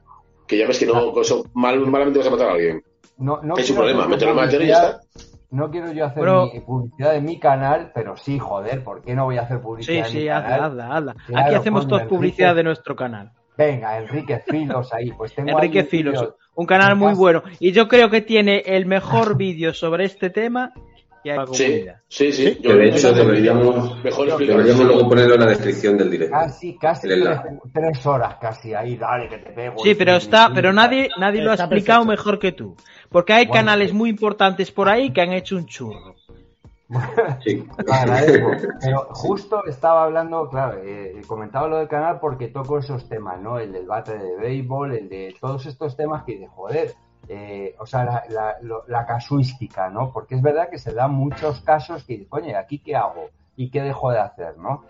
Que ya ves que no, con eso mal, malamente vas a matar a alguien. No, no es un quiero problema, hacer meterlo en el maletero y ya publicidad- está. No quiero yo hacer Bueno. mi- publicidad de mi canal, pero sí, joder, ¿por qué no voy a hacer Sí, publicidad de mi sí, hazla, canal? hazla, hazla. Claro, Aquí hacemos Enrique. publicidad de nuestro canal. Venga, Enrique Filos ahí, pues tengo Enrique ahí un Filos, vídeo un canal muy bueno. Y yo creo que tiene el mejor vídeo sobre este tema que hay en la Sí, sí, sí. Que de hecho deberíamos, Mejor deberíamos luego ponerlo en la descripción del directo. Casi, casi El tres, horas casi ahí, dale que te pego. Sí, pero está, pero nadie, nadie lo ha explicado perfecto. mejor que tú. Porque hay Bueno, canales sí. muy importantes por ahí que han hecho un churro. Agradezco. Pero justo estaba hablando, claro, eh, comentaba lo del canal porque toco esos temas, ¿no? El del bate de béisbol, el de todos estos temas que de joder, eh, o sea, la, casuística, ¿no? Porque es verdad que se dan muchos casos que, coño, ¿aquí qué hago? ¿Y qué dejo de hacer, no?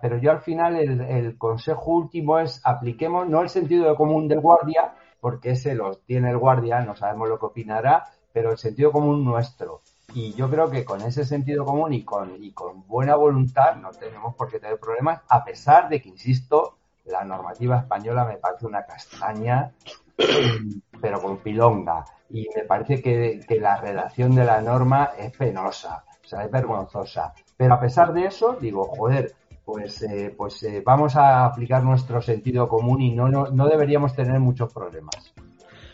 Pero yo al final el, el consejo último es apliquemos no el sentido común del guardia, porque ese lo tiene el guardia, no sabemos lo que opinará, pero el sentido común nuestro. Y yo creo que con ese sentido común y con, y con buena voluntad no tenemos por qué tener problemas, a pesar de que, insisto, la normativa española me parece una castaña, pero con pilonga. Y me parece que, la redacción de la norma es penosa, o sea, es vergonzosa. Pero a pesar de eso, digo, joder, pues, eh, pues eh, vamos a aplicar nuestro sentido común y no, no, deberíamos tener muchos problemas.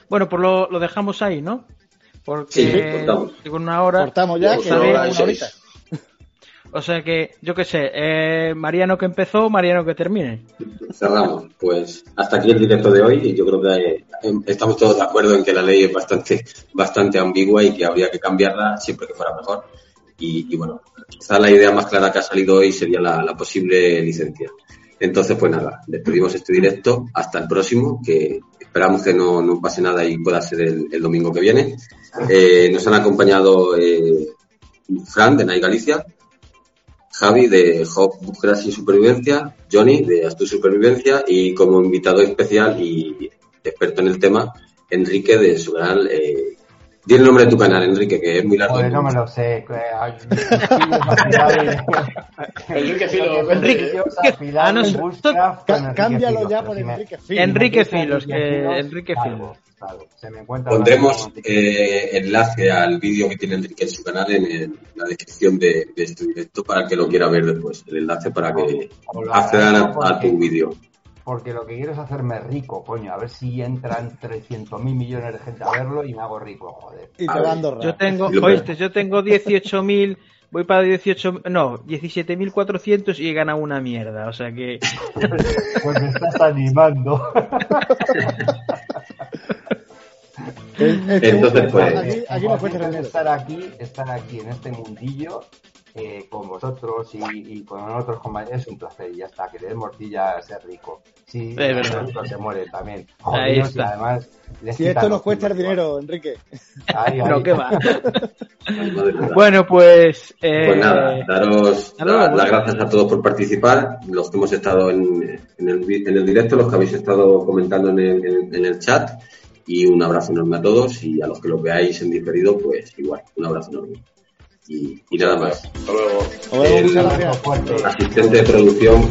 Bueno, pues lo dejamos ahí, ¿no? Porque Sí, una hora. Cortamos ya, que hora una horita. O sea que, yo qué sé, eh, Mariano que empezó, Mariano que termine. Cerramos. Pues hasta aquí el directo de hoy y yo creo que eh, estamos todos de acuerdo en que la ley es bastante, bastante ambigua y que habría que cambiarla siempre que fuera mejor. Y, y bueno, quizá la idea más clara que ha salido hoy sería la, la posible licencia. Entonces, pues nada, despedimos este directo. Hasta el próximo, que esperamos que no, no pase nada y pueda ser el, domingo que viene. Eh, nos han acompañado eh, Fran de Nai Galicia, Javi de Hop Búsquedas y Supervivencia, Johnny de Astu Supervivencia y como invitado especial y experto en el tema, Enrique de su canal. Eh, di el nombre de tu canal, Enrique, que es muy largo. Joder, no me lo sé. Enrique Filo, Enrique, Ah, no, cámbialo ya por Enrique Filos. Enrique Filos, que Enrique Filos. Filos. se me encuentra Pondremos eh, enlace al vídeo que tiene Enrique en su canal en, el- la descripción de, de este directo para el que lo quiera ver después. El enlace para que accedan a, a tu vídeo. Porque lo que quiero es hacerme rico, coño. A ver si entran 300.000 millones de gente a verlo y me hago rico, joder. Y te ver, va a Andorra. Yo tengo, oíste, yo tengo 18.000, voy para 18, no, 17.400 y he ganado una mierda, o sea que... Pues me estás animando. Entonces, pues- Aquí, aquí no dinero. estar aquí, estar aquí en este mundillo eh, con vosotros y, y con otros compañeros es un placer y ya está, que le dé morcilla a ser rico. Sí, se muere también. Jodidos y además les Si esto nos cuesta el dinero, Enrique. Ahí, ahí. No, que va. Bueno, pues... eh, Pues nada, daros la- las gracias a todos por participar, los que hemos estado en, en el, en el directo, los que habéis estado comentando en el, en- en el chat, y un abrazo enorme a todos, y a los que lo veáis en diferido, pues igual, un abrazo enorme. Y, y nada más. Hasta luego. Nos vemos, El-. Fuerte. Asistente de producción,